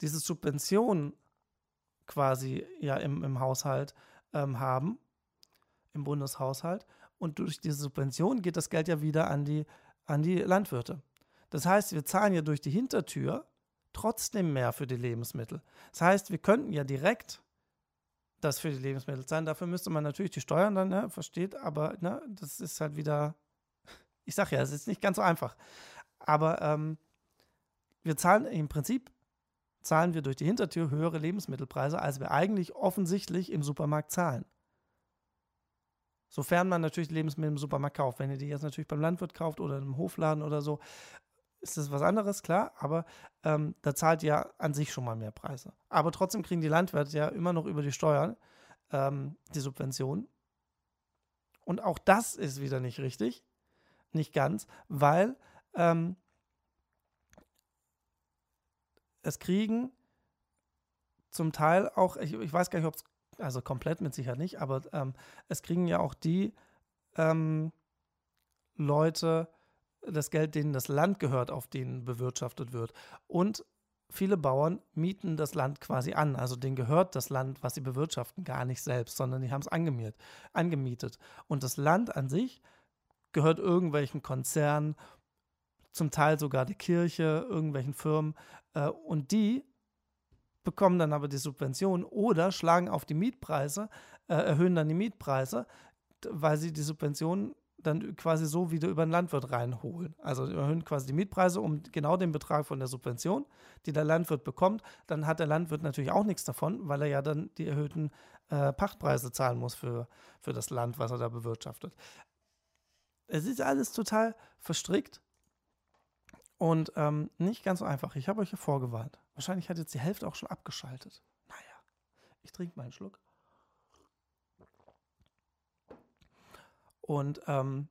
diese Subvention quasi ja im, im Haushalt ähm, haben, im Bundeshaushalt. Und durch diese Subvention geht das Geld ja wieder an die, an die Landwirte. Das heißt, wir zahlen ja durch die Hintertür trotzdem mehr für die Lebensmittel. Das heißt, wir könnten ja direkt das für die Lebensmittel zahlen. Dafür müsste man natürlich die Steuern dann, ne, versteht, aber ne, das ist halt wieder, ich sag ja, es ist nicht ganz so einfach. Aber ähm, Wir zahlen im Prinzip zahlen wir durch die Hintertür höhere Lebensmittelpreise, als wir eigentlich offensichtlich im Supermarkt zahlen. Sofern man natürlich Lebensmittel im Supermarkt kauft. Wenn ihr die jetzt natürlich beim Landwirt kauft oder im Hofladen oder so, ist das was anderes, klar, aber ähm, da zahlt ihr an sich schon mal mehr Preise. Aber trotzdem kriegen die Landwirte ja immer noch über die Steuern ähm, die Subventionen. Und auch das ist wieder nicht richtig, nicht ganz, weil ähm, es kriegen zum Teil auch, ich, ich weiß gar nicht, ob es, also komplett mit Sicherheit nicht, aber ähm, es kriegen ja auch die ähm, Leute das Geld, denen das Land gehört, auf denen bewirtschaftet wird. Und viele Bauern mieten das Land quasi an. Also denen gehört das Land, was sie bewirtschaften, gar nicht selbst, sondern die haben es angemietet. Und das Land an sich gehört irgendwelchen Konzernen, zum Teil sogar der Kirche, irgendwelchen Firmen. Äh, und die bekommen dann aber die Subvention oder schlagen auf die Mietpreise, äh, erhöhen dann die Mietpreise, weil sie die Subvention dann quasi so wieder über den Landwirt reinholen. Also erhöhen quasi die Mietpreise um genau den Betrag von der Subvention, die der Landwirt bekommt. Dann hat der Landwirt natürlich auch nichts davon, weil er ja dann die erhöhten äh, Pachtpreise zahlen muss für, für das Land, was er da bewirtschaftet. Es ist alles total verstrickt und ähm, nicht ganz so einfach. Ich habe euch ja vorgewarnt. Wahrscheinlich hat jetzt die Hälfte auch schon abgeschaltet. Naja, ich trinke mal einen Schluck. Und ähm,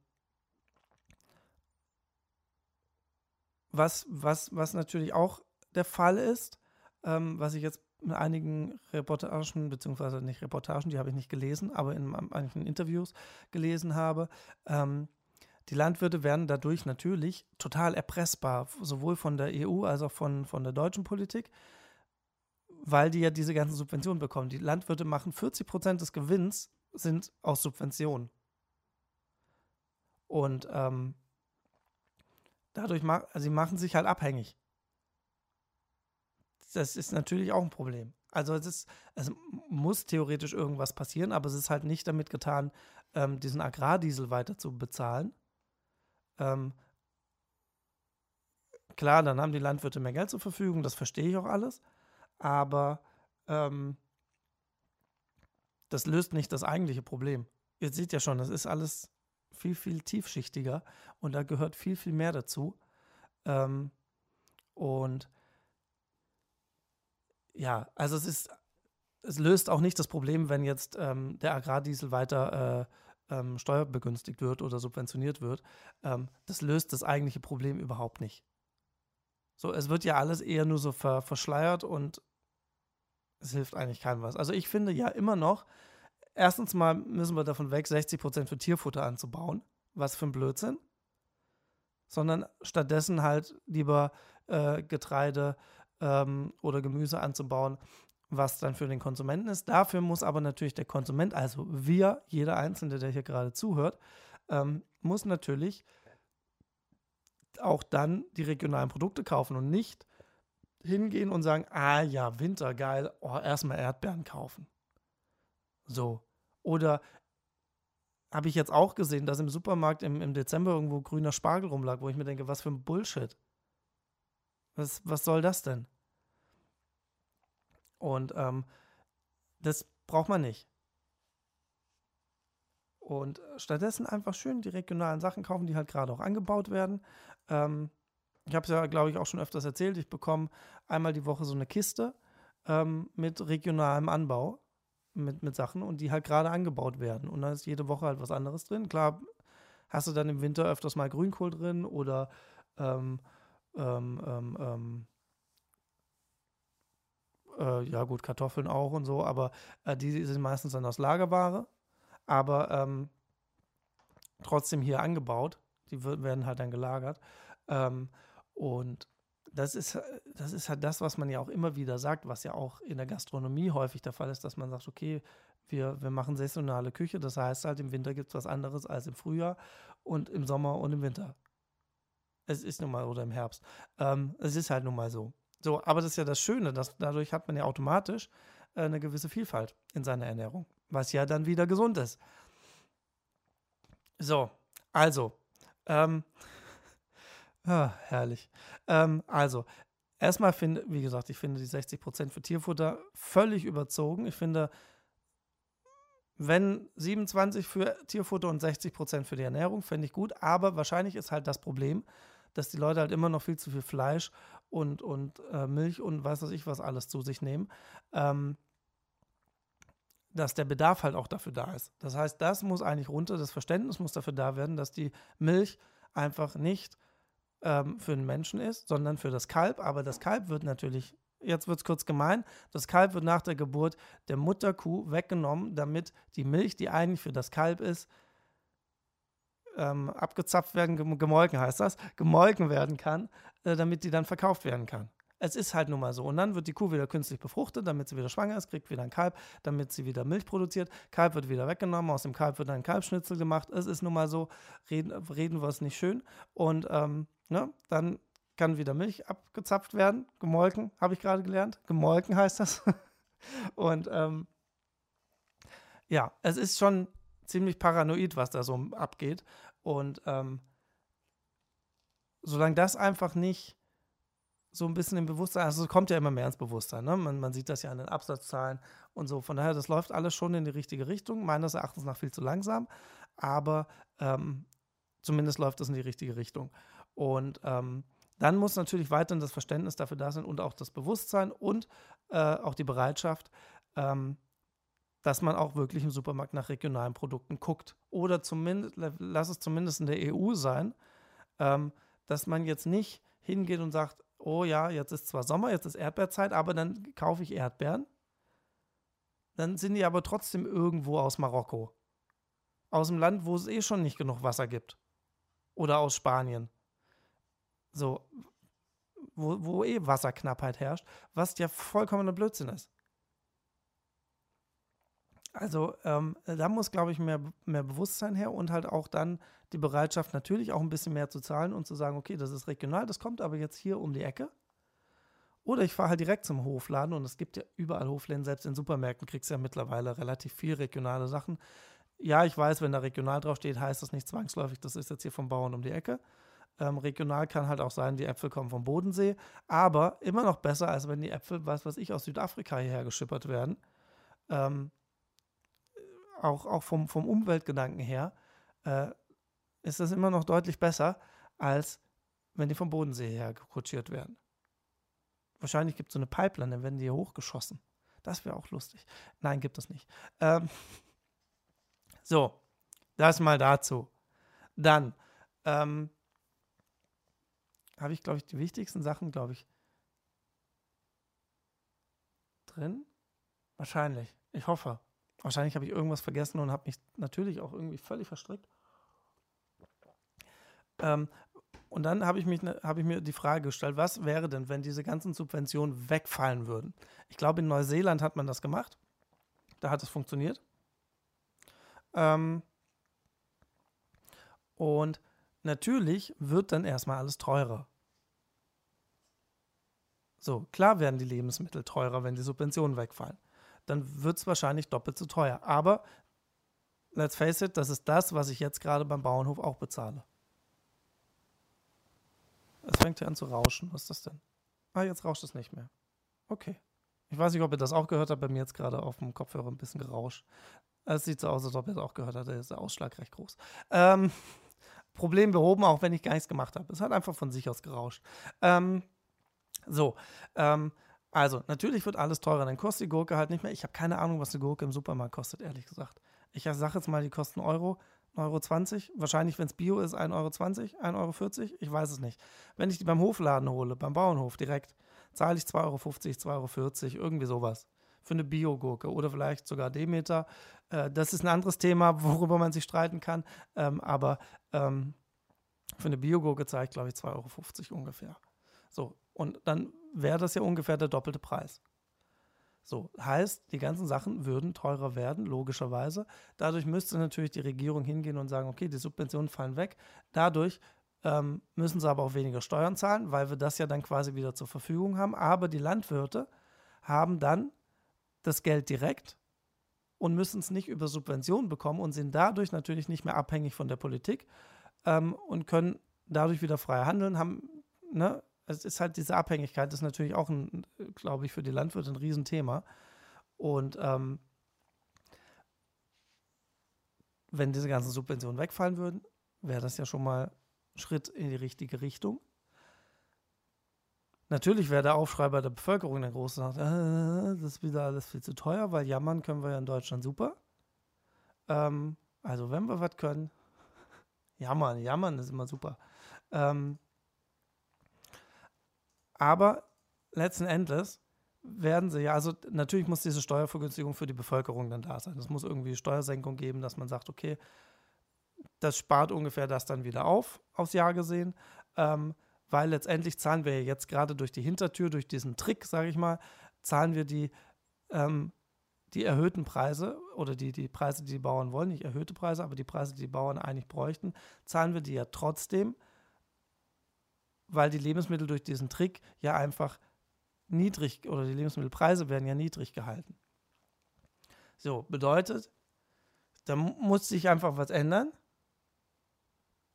was, was, was natürlich auch der Fall ist, ähm, was ich jetzt in einigen Reportagen, beziehungsweise nicht Reportagen, die habe ich nicht gelesen, aber in manchen Interviews gelesen habe, ähm, die Landwirte werden dadurch natürlich total erpressbar, sowohl von der EU als auch von, von der deutschen Politik, weil die ja diese ganzen Subventionen bekommen. Die Landwirte machen 40 Prozent des Gewinns sind aus Subventionen. Und ähm, dadurch machen also sie machen sich halt abhängig. Das ist natürlich auch ein Problem. Also es ist, es muss theoretisch irgendwas passieren, aber es ist halt nicht damit getan, ähm, diesen Agrardiesel weiter zu bezahlen. Ähm, klar, dann haben die Landwirte mehr Geld zur Verfügung, das verstehe ich auch alles, aber ähm, das löst nicht das eigentliche Problem. Ihr seht ja schon, das ist alles viel, viel tiefschichtiger und da gehört viel, viel mehr dazu. Ähm, und ja, also es ist, es löst auch nicht das Problem, wenn jetzt ähm, der Agrardiesel weiter äh, ähm, steuerbegünstigt wird oder subventioniert wird. Ähm, das löst das eigentliche Problem überhaupt nicht. So, es wird ja alles eher nur so ver verschleiert und es hilft eigentlich keinem was. Also ich finde ja immer noch, erstens mal müssen wir davon weg, 60 Prozent für Tierfutter anzubauen. Was für ein Blödsinn. Sondern stattdessen halt lieber äh, Getreide ähm, oder Gemüse anzubauen, was dann für den Konsumenten ist. Dafür muss aber natürlich der Konsument, also wir, jeder Einzelne, der hier gerade zuhört, ähm, muss natürlich auch dann die regionalen Produkte kaufen und nicht hingehen und sagen, ah ja, Winter, geil, oh, erstmal Erdbeeren kaufen. So. Oder habe ich jetzt auch gesehen, dass im Supermarkt im, im Dezember irgendwo grüner Spargel rumlag, wo ich mir denke, was für ein Bullshit. Was, was soll das denn? Und ähm, das braucht man nicht. Und stattdessen einfach schön die regionalen Sachen kaufen, die halt gerade auch angebaut werden. Ähm, ich habe es ja, glaube ich, auch schon öfters erzählt. Ich bekomme einmal die Woche so eine Kiste ähm, mit regionalem Anbau mit, mit Sachen und die halt gerade angebaut werden. Und da ist jede Woche halt was anderes drin. Klar, hast du dann im Winter öfters mal Grünkohl drin oder ähm, ähm, ähm, ähm äh, ja gut, Kartoffeln auch und so, aber äh, die sind meistens dann aus Lagerware, aber ähm, trotzdem hier angebaut. Die werden halt dann gelagert. Ähm, und das ist, das ist halt das, was man ja auch immer wieder sagt, was ja auch in der Gastronomie häufig der Fall ist, dass man sagt, okay, wir, wir machen saisonale Küche, das heißt halt, im Winter gibt es was anderes als im Frühjahr und im Sommer und im Winter. Es ist nun mal, oder im Herbst. Ähm, es ist halt nun mal so. So, aber das ist ja das Schöne, dass dadurch hat man ja automatisch äh, eine gewisse Vielfalt in seiner Ernährung, was ja dann wieder gesund ist. So, also, ähm, Ah, herrlich. Ähm, also, erstmal finde, wie gesagt, ich finde die 60 Prozent für Tierfutter völlig überzogen. Ich finde, wenn 27 für Tierfutter und 60 Prozent für die Ernährung, fände ich gut. Aber wahrscheinlich ist halt das Problem, dass die Leute halt immer noch viel zu viel Fleisch und, und äh, Milch und weiß was ich was alles zu sich nehmen. Ähm, dass der Bedarf halt auch dafür da ist. Das heißt, das muss eigentlich runter, das Verständnis muss dafür da werden, dass die Milch einfach nicht ähm, für den Menschen ist, sondern für das Kalb. Aber das Kalb wird natürlich, jetzt wird es kurz gemein, das Kalb wird nach der Geburt der Mutterkuh weggenommen, damit die Milch, die eigentlich für das Kalb ist, ähm, abgezapft werden, gemolken heißt das, gemolken werden kann, äh, damit die dann verkauft werden kann. Es ist halt nun mal so. Und dann wird die Kuh wieder künstlich befruchtet, damit sie wieder schwanger ist, kriegt wieder ein Kalb, damit sie wieder Milch produziert. Kalb wird wieder weggenommen, aus dem Kalb wird ein Kalbschnitzel gemacht. Es ist nun mal so, reden, reden wir es nicht schön. Und ähm, ne, dann kann wieder Milch abgezapft werden, gemolken, habe ich gerade gelernt. Gemolken heißt das. Und ähm, ja, es ist schon ziemlich paranoid, was da so abgeht. Und ähm, solange das einfach nicht so ein bisschen im Bewusstsein, also es kommt ja immer mehr ins Bewusstsein, ne? man, man sieht das ja an den Absatzzahlen und so. Von daher, das läuft alles schon in die richtige Richtung, meines Erachtens nach viel zu langsam, aber ähm, zumindest läuft es in die richtige Richtung. Und ähm, dann muss natürlich weiterhin das Verständnis dafür da sein und auch das Bewusstsein und äh, auch die Bereitschaft, ähm, dass man auch wirklich im Supermarkt nach regionalen Produkten guckt. Oder zumindest, lass es zumindest in der EU sein, ähm, dass man jetzt nicht hingeht und sagt, oh ja, jetzt ist zwar Sommer, jetzt ist Erdbeerzeit, aber dann kaufe ich Erdbeeren. Dann sind die aber trotzdem irgendwo aus Marokko. Aus dem Land, wo es eh schon nicht genug Wasser gibt. Oder aus Spanien. So, wo, wo eh Wasserknappheit herrscht, was ja vollkommener Blödsinn ist. Also ähm, da muss, glaube ich, mehr, mehr Bewusstsein her und halt auch dann die Bereitschaft, natürlich auch ein bisschen mehr zu zahlen und zu sagen, okay, das ist regional, das kommt aber jetzt hier um die Ecke. Oder ich fahre halt direkt zum Hofladen und es gibt ja überall Hofläden, selbst in Supermärkten kriegst du ja mittlerweile relativ viel regionale Sachen. Ja, ich weiß, wenn da regional draufsteht, heißt das nicht zwangsläufig, das ist jetzt hier vom Bauern um die Ecke. Ähm, regional kann halt auch sein, die Äpfel kommen vom Bodensee, aber immer noch besser, als wenn die Äpfel, was weiß ich, aus Südafrika hierher geschippert werden. Ähm, auch, auch vom, vom Umweltgedanken her, äh, ist das immer noch deutlich besser, als wenn die vom Bodensee her kutschiert werden. Wahrscheinlich gibt es so eine Pipeline, dann werden die hier hochgeschossen. Das wäre auch lustig. Nein, gibt es nicht. Ähm, so, das mal dazu. Dann ähm, habe ich, glaube ich, die wichtigsten Sachen, glaube ich, drin. Wahrscheinlich. Ich hoffe. Wahrscheinlich habe ich irgendwas vergessen und habe mich natürlich auch irgendwie völlig verstrickt. Ähm, und dann habe ich, ne, hab ich mir die Frage gestellt, was wäre denn, wenn diese ganzen Subventionen wegfallen würden? Ich glaube, in Neuseeland hat man das gemacht. Da hat es funktioniert. Ähm, und natürlich wird dann erstmal alles teurer. So, klar werden die Lebensmittel teurer, wenn die Subventionen wegfallen dann wird es wahrscheinlich doppelt so teuer. Aber let's face it, das ist das, was ich jetzt gerade beim Bauernhof auch bezahle. Es fängt hier an zu rauschen. Was ist das denn? Ah, jetzt rauscht es nicht mehr. Okay. Ich weiß nicht, ob ihr das auch gehört habt. Bei mir jetzt gerade auf dem Kopfhörer ein bisschen gerauscht. Es sieht so aus, als ob ihr es auch gehört habt. Da ist der Ausschlag recht groß. Ähm, Problem behoben, auch wenn ich gar nichts gemacht habe. Es hat einfach von sich aus gerauscht. Ähm, so, ähm, also, natürlich wird alles teurer, dann kostet die Gurke halt nicht mehr. Ich habe keine Ahnung, was eine Gurke im Supermarkt kostet, ehrlich gesagt. Ich sage jetzt mal, die kosten Euro, 1,20 Euro. 20. Wahrscheinlich, wenn es Bio ist, 1,20 Euro, 1,40 Euro. Ich weiß es nicht. Wenn ich die beim Hofladen hole, beim Bauernhof direkt, zahle ich 2,50 Euro, 2,40 Euro, irgendwie sowas. Für eine Biogurke oder vielleicht sogar Demeter. Äh, das ist ein anderes Thema, worüber man sich streiten kann. Ähm, aber ähm, für eine Biogurke zahle ich, glaube ich, 2,50 Euro ungefähr. So, und dann wäre das ja ungefähr der doppelte Preis. So, heißt, die ganzen Sachen würden teurer werden, logischerweise. Dadurch müsste natürlich die Regierung hingehen und sagen, okay, die Subventionen fallen weg. Dadurch ähm, müssen sie aber auch weniger Steuern zahlen, weil wir das ja dann quasi wieder zur Verfügung haben. Aber die Landwirte haben dann das Geld direkt und müssen es nicht über Subventionen bekommen und sind dadurch natürlich nicht mehr abhängig von der Politik ähm, und können dadurch wieder frei handeln, haben ne, es ist halt diese Abhängigkeit, das ist natürlich auch, glaube ich, für die Landwirte ein Riesenthema. Und ähm, wenn diese ganzen Subventionen wegfallen würden, wäre das ja schon mal ein Schritt in die richtige Richtung. Natürlich wäre der Aufschrei bei der Bevölkerung der große, sagt, äh, das ist wieder alles viel zu teuer, weil jammern können wir ja in Deutschland super. Ähm, also wenn wir was können, jammern, jammern ist immer super. Ähm, aber letzten Endes werden sie ja, also natürlich muss diese Steuervergünstigung für die Bevölkerung dann da sein. Es muss irgendwie Steuersenkung geben, dass man sagt, okay, das spart ungefähr das dann wieder auf, aufs Jahr gesehen, ähm, weil letztendlich zahlen wir ja jetzt gerade durch die Hintertür, durch diesen Trick, sage ich mal, zahlen wir die, ähm, die erhöhten Preise oder die, die Preise, die die Bauern wollen, nicht erhöhte Preise, aber die Preise, die die Bauern eigentlich bräuchten, zahlen wir die ja trotzdem, weil die Lebensmittel durch diesen Trick ja einfach niedrig oder die Lebensmittelpreise werden ja niedrig gehalten. So, bedeutet, da muss sich einfach was ändern.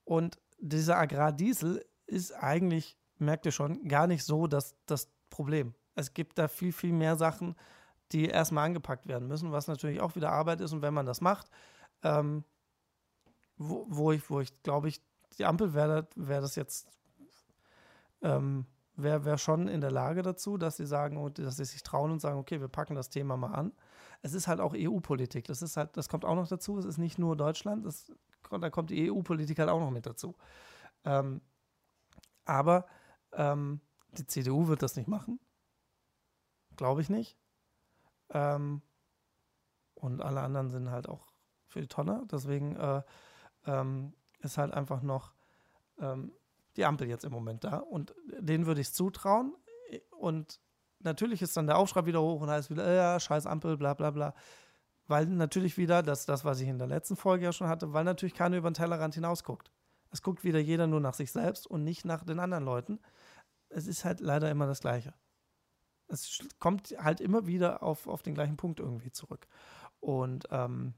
Und dieser Agrardiesel ist eigentlich, merkt ihr schon, gar nicht so das, das Problem. Es gibt da viel, viel mehr Sachen, die erstmal angepackt werden müssen, was natürlich auch wieder Arbeit ist. Und wenn man das macht, ähm, wo, wo, ich, wo ich glaube ich, die Ampel wäre wär das jetzt ähm, wäre wär schon in der Lage dazu, dass sie sagen, dass sie sich trauen und sagen, okay, wir packen das Thema mal an. Es ist halt auch EU-Politik. Das ist halt, das kommt auch noch dazu. Es ist nicht nur Deutschland, das, da kommt die EU-Politik halt auch noch mit dazu. Ähm, aber ähm, die CDU wird das nicht machen. Glaube ich nicht. Ähm, und alle anderen sind halt auch für die Tonne. Deswegen äh, ähm, ist halt einfach noch ähm, die Ampel jetzt im Moment da. Und denen würde ich es zutrauen. Und natürlich ist dann der Aufschrei wieder hoch und heißt wieder, ja, scheiß Ampel, bla bla bla. Weil natürlich wieder, das das, was ich in der letzten Folge ja schon hatte, weil natürlich keiner über den Tellerrand hinausguckt. Es guckt wieder jeder nur nach sich selbst und nicht nach den anderen Leuten. Es ist halt leider immer das Gleiche. Es kommt halt immer wieder auf, auf den gleichen Punkt irgendwie zurück. Und ähm,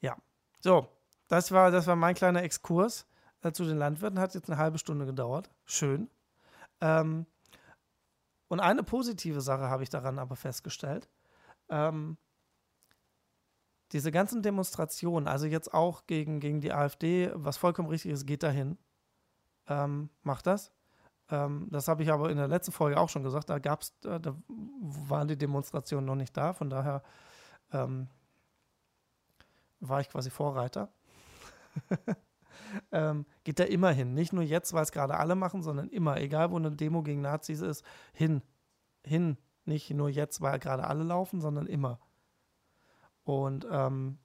ja, so, das war, das war mein kleiner Exkurs äh, zu den Landwirten. Hat jetzt eine halbe Stunde gedauert. Schön. Ähm, und eine positive Sache habe ich daran aber festgestellt. Ähm, diese ganzen Demonstrationen, also jetzt auch gegen, gegen die AfD, was vollkommen richtig ist, geht dahin. Ähm, macht das. Ähm, das habe ich aber in der letzten Folge auch schon gesagt. Da gab's, da, da waren die Demonstrationen noch nicht da. Von daher ähm, war ich quasi Vorreiter. ähm, geht da immer hin. Nicht nur jetzt, weil es gerade alle machen, sondern immer, egal wo eine Demo gegen Nazis ist, hin. Hin. Nicht nur jetzt, weil gerade alle laufen, sondern immer. Und ähm,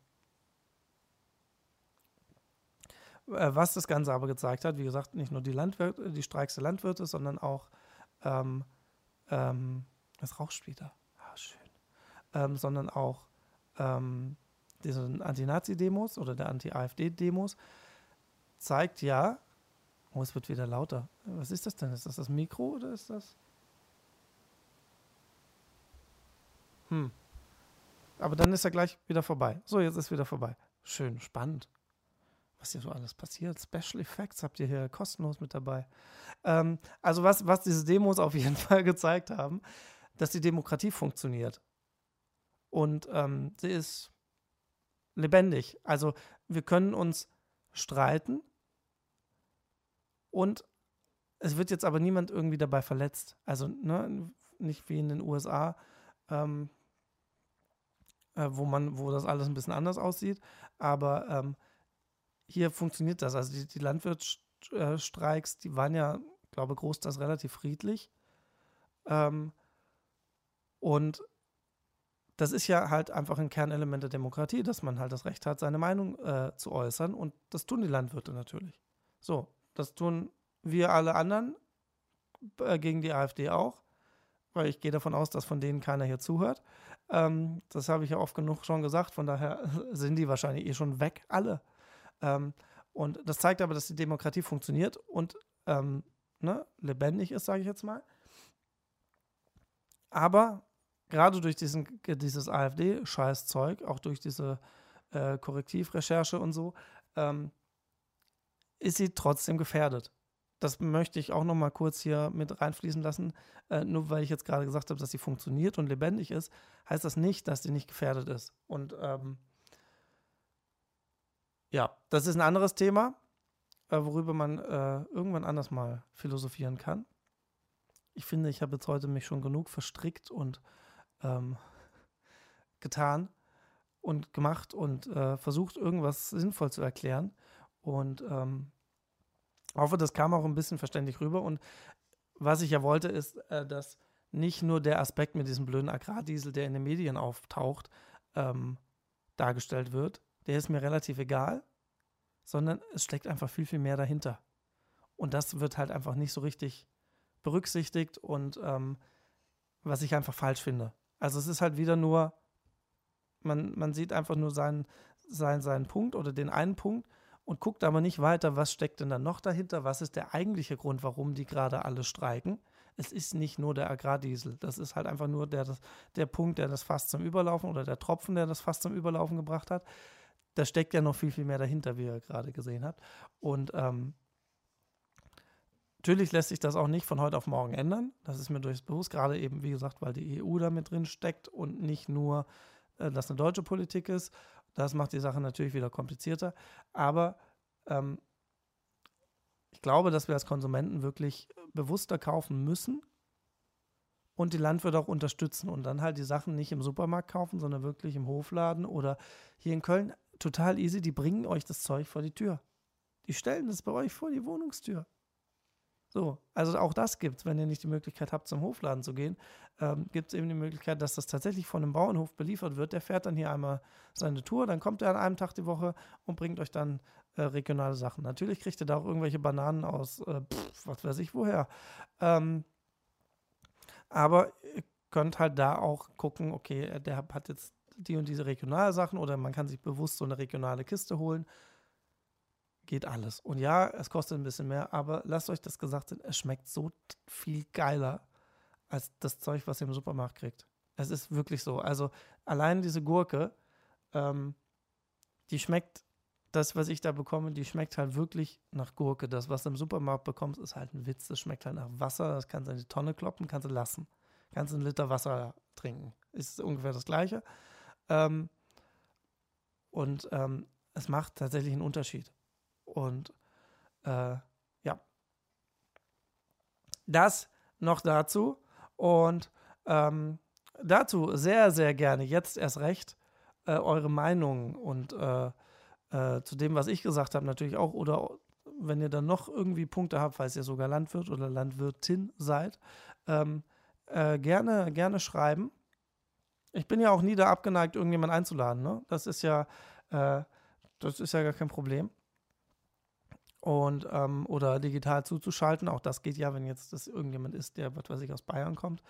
äh, was das Ganze aber gezeigt hat, wie gesagt, nicht nur die Landwirte, die Streiks der Landwirte, sondern auch ähm, ähm, es rauscht wieder. Ah, schön. Ähm, sondern auch ähm, diese Anti-Nazi-Demos oder der Anti-AfD-Demos zeigt ja, oh, es wird wieder lauter. Was ist das denn? Ist das das Mikro oder ist das? Hm. Aber dann ist er gleich wieder vorbei. So, jetzt ist wieder vorbei. Schön, spannend. Was hier so alles passiert. Special Effects habt ihr hier kostenlos mit dabei. Ähm, also, was, was diese Demos auf jeden Fall gezeigt haben, dass die Demokratie funktioniert. Und ähm, sie ist lebendig. Also, wir können uns streiten, und es wird jetzt aber niemand irgendwie dabei verletzt. Also ne, nicht wie in den USA, ähm, äh, wo man, wo das alles ein bisschen anders aussieht. Aber ähm, hier funktioniert das. Also die, die Landwirtsstreiks, die waren ja, glaube ich, großteils relativ friedlich. Ähm, und das ist ja halt einfach ein Kernelement der Demokratie, dass man halt das Recht hat, seine Meinung äh, zu äußern. Und das tun die Landwirte natürlich. So, das tun wir alle anderen äh, gegen die AfD auch, weil ich gehe davon aus, dass von denen keiner hier zuhört. Ähm, das habe ich ja oft genug schon gesagt, von daher sind die wahrscheinlich eh schon weg, alle. Ähm, und das zeigt aber, dass die Demokratie funktioniert und ähm, ne, lebendig ist, sage ich jetzt mal. Aber gerade durch diesen, dieses AfD-Scheißzeug, auch durch diese äh, Korrektivrecherche und so, ähm, ist sie trotzdem gefährdet. das möchte ich auch noch mal kurz hier mit reinfließen lassen. Äh, nur weil ich jetzt gerade gesagt habe, dass sie funktioniert und lebendig ist, heißt das nicht, dass sie nicht gefährdet ist. Und ähm, ja, das ist ein anderes Thema, äh, worüber man äh, irgendwann anders mal philosophieren kann. Ich finde, ich habe jetzt heute mich schon genug verstrickt und ähm, getan und gemacht und äh, versucht, irgendwas sinnvoll zu erklären. Und ähm, hoffe, das kam auch ein bisschen verständlich rüber. Und was ich ja wollte, ist, äh, dass nicht nur der Aspekt mit diesem blöden Agrardiesel, der in den Medien auftaucht, ähm, dargestellt wird. Der ist mir relativ egal, sondern es steckt einfach viel, viel mehr dahinter. Und das wird halt einfach nicht so richtig berücksichtigt und ähm, was ich einfach falsch finde. Also es ist halt wieder nur, man, man sieht einfach nur seinen, seinen, seinen Punkt oder den einen Punkt und guckt aber nicht weiter, was steckt denn dann noch dahinter, was ist der eigentliche Grund, warum die gerade alle streiken. Es ist nicht nur der Agrardiesel, das ist halt einfach nur der, der Punkt, der das Fass zum Überlaufen oder der Tropfen, der das Fass zum Überlaufen gebracht hat. Da steckt ja noch viel, viel mehr dahinter, wie ihr gerade gesehen habt. Und ähm, Natürlich lässt sich das auch nicht von heute auf morgen ändern. Das ist mir durchaus bewusst, gerade eben, wie gesagt, weil die EU da mit drin steckt und nicht nur, äh, dass eine deutsche Politik ist. Das macht die Sache natürlich wieder komplizierter. Aber ähm, ich glaube, dass wir als Konsumenten wirklich bewusster kaufen müssen und die Landwirte auch unterstützen und dann halt die Sachen nicht im Supermarkt kaufen, sondern wirklich im Hofladen oder hier in Köln. Total easy, die bringen euch das Zeug vor die Tür. Die stellen das bei euch vor die Wohnungstür. So, also auch das gibt es, wenn ihr nicht die Möglichkeit habt, zum Hofladen zu gehen, ähm, gibt es eben die Möglichkeit, dass das tatsächlich von einem Bauernhof beliefert wird. Der fährt dann hier einmal seine Tour, dann kommt er an einem Tag die Woche und bringt euch dann äh, regionale Sachen. Natürlich kriegt ihr da auch irgendwelche Bananen aus, äh, pff, was weiß ich woher. Ähm, aber ihr könnt halt da auch gucken, okay, der hat jetzt die und diese regionale Sachen oder man kann sich bewusst so eine regionale Kiste holen geht alles. Und ja, es kostet ein bisschen mehr, aber lasst euch das gesagt sein, es schmeckt so viel geiler als das Zeug, was ihr im Supermarkt kriegt. Es ist wirklich so. Also allein diese Gurke, ähm, die schmeckt, das, was ich da bekomme, die schmeckt halt wirklich nach Gurke. Das, was du im Supermarkt bekommst, ist halt ein Witz. Das schmeckt halt nach Wasser. Das kannst du in die Tonne kloppen, kannst du lassen. Kannst einen Liter Wasser trinken. Ist ungefähr das Gleiche. Ähm, und ähm, es macht tatsächlich einen Unterschied. Und äh, ja, das noch dazu. Und ähm, dazu sehr, sehr gerne jetzt erst recht äh, eure Meinung und äh, äh, zu dem, was ich gesagt habe, natürlich auch. Oder wenn ihr dann noch irgendwie Punkte habt, falls ihr sogar Landwirt oder Landwirtin seid, ähm, äh, gerne, gerne schreiben. Ich bin ja auch nie da abgeneigt, irgendjemand einzuladen. Ne? Das ist ja, äh, das ist ja gar kein Problem und ähm, oder digital zuzuschalten. Auch das geht ja, wenn jetzt das irgendjemand ist, der, was weiß ich, aus Bayern kommt.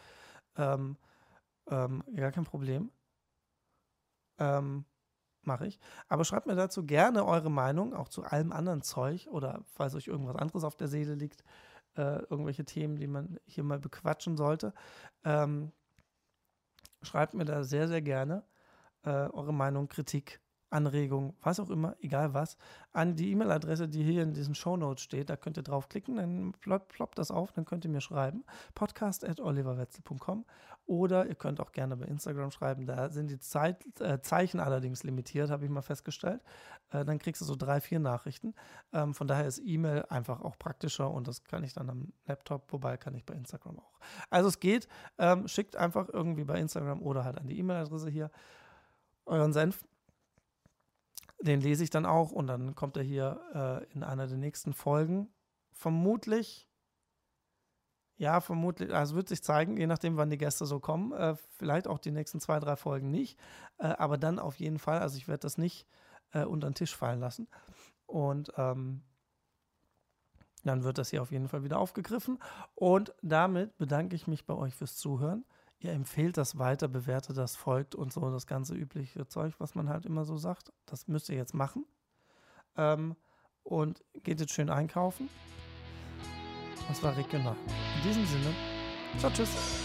Ähm, ähm, gar kein Problem. Ähm, Mache ich. Aber schreibt mir dazu gerne eure Meinung, auch zu allem anderen Zeug oder falls euch irgendwas anderes auf der Seele liegt, äh, irgendwelche Themen, die man hier mal bequatschen sollte. Ähm, schreibt mir da sehr, sehr gerne äh, eure Meinung, Kritik Anregung, was auch immer, egal was, an die E-Mail-Adresse, die hier in diesen Shownotes steht. Da könnt ihr draufklicken, dann ploppt, ploppt das auf, dann könnt ihr mir schreiben. podcast.oliverwetzel.com oder ihr könnt auch gerne bei Instagram schreiben. Da sind die Zeit, äh, Zeichen allerdings limitiert, habe ich mal festgestellt. Äh, dann kriegst du so drei, vier Nachrichten. Ähm, von daher ist E-Mail einfach auch praktischer und das kann ich dann am Laptop, wobei kann ich bei Instagram auch. Also es geht, ähm, schickt einfach irgendwie bei Instagram oder halt an die E-Mail-Adresse hier euren Senf den lese ich dann auch und dann kommt er hier äh, in einer der nächsten Folgen. Vermutlich, ja, vermutlich, also wird sich zeigen, je nachdem, wann die Gäste so kommen. Äh, vielleicht auch die nächsten zwei, drei Folgen nicht. Äh, aber dann auf jeden Fall, also ich werde das nicht äh, unter den Tisch fallen lassen. Und ähm, dann wird das hier auf jeden Fall wieder aufgegriffen. Und damit bedanke ich mich bei euch fürs Zuhören ihr empfehlt das weiter, bewertet das, folgt und so das ganze übliche Zeug, was man halt immer so sagt. Das müsst ihr jetzt machen. Ähm, und geht jetzt schön einkaufen. Und zwar regional. In diesem Sinne, ciao, tschüss.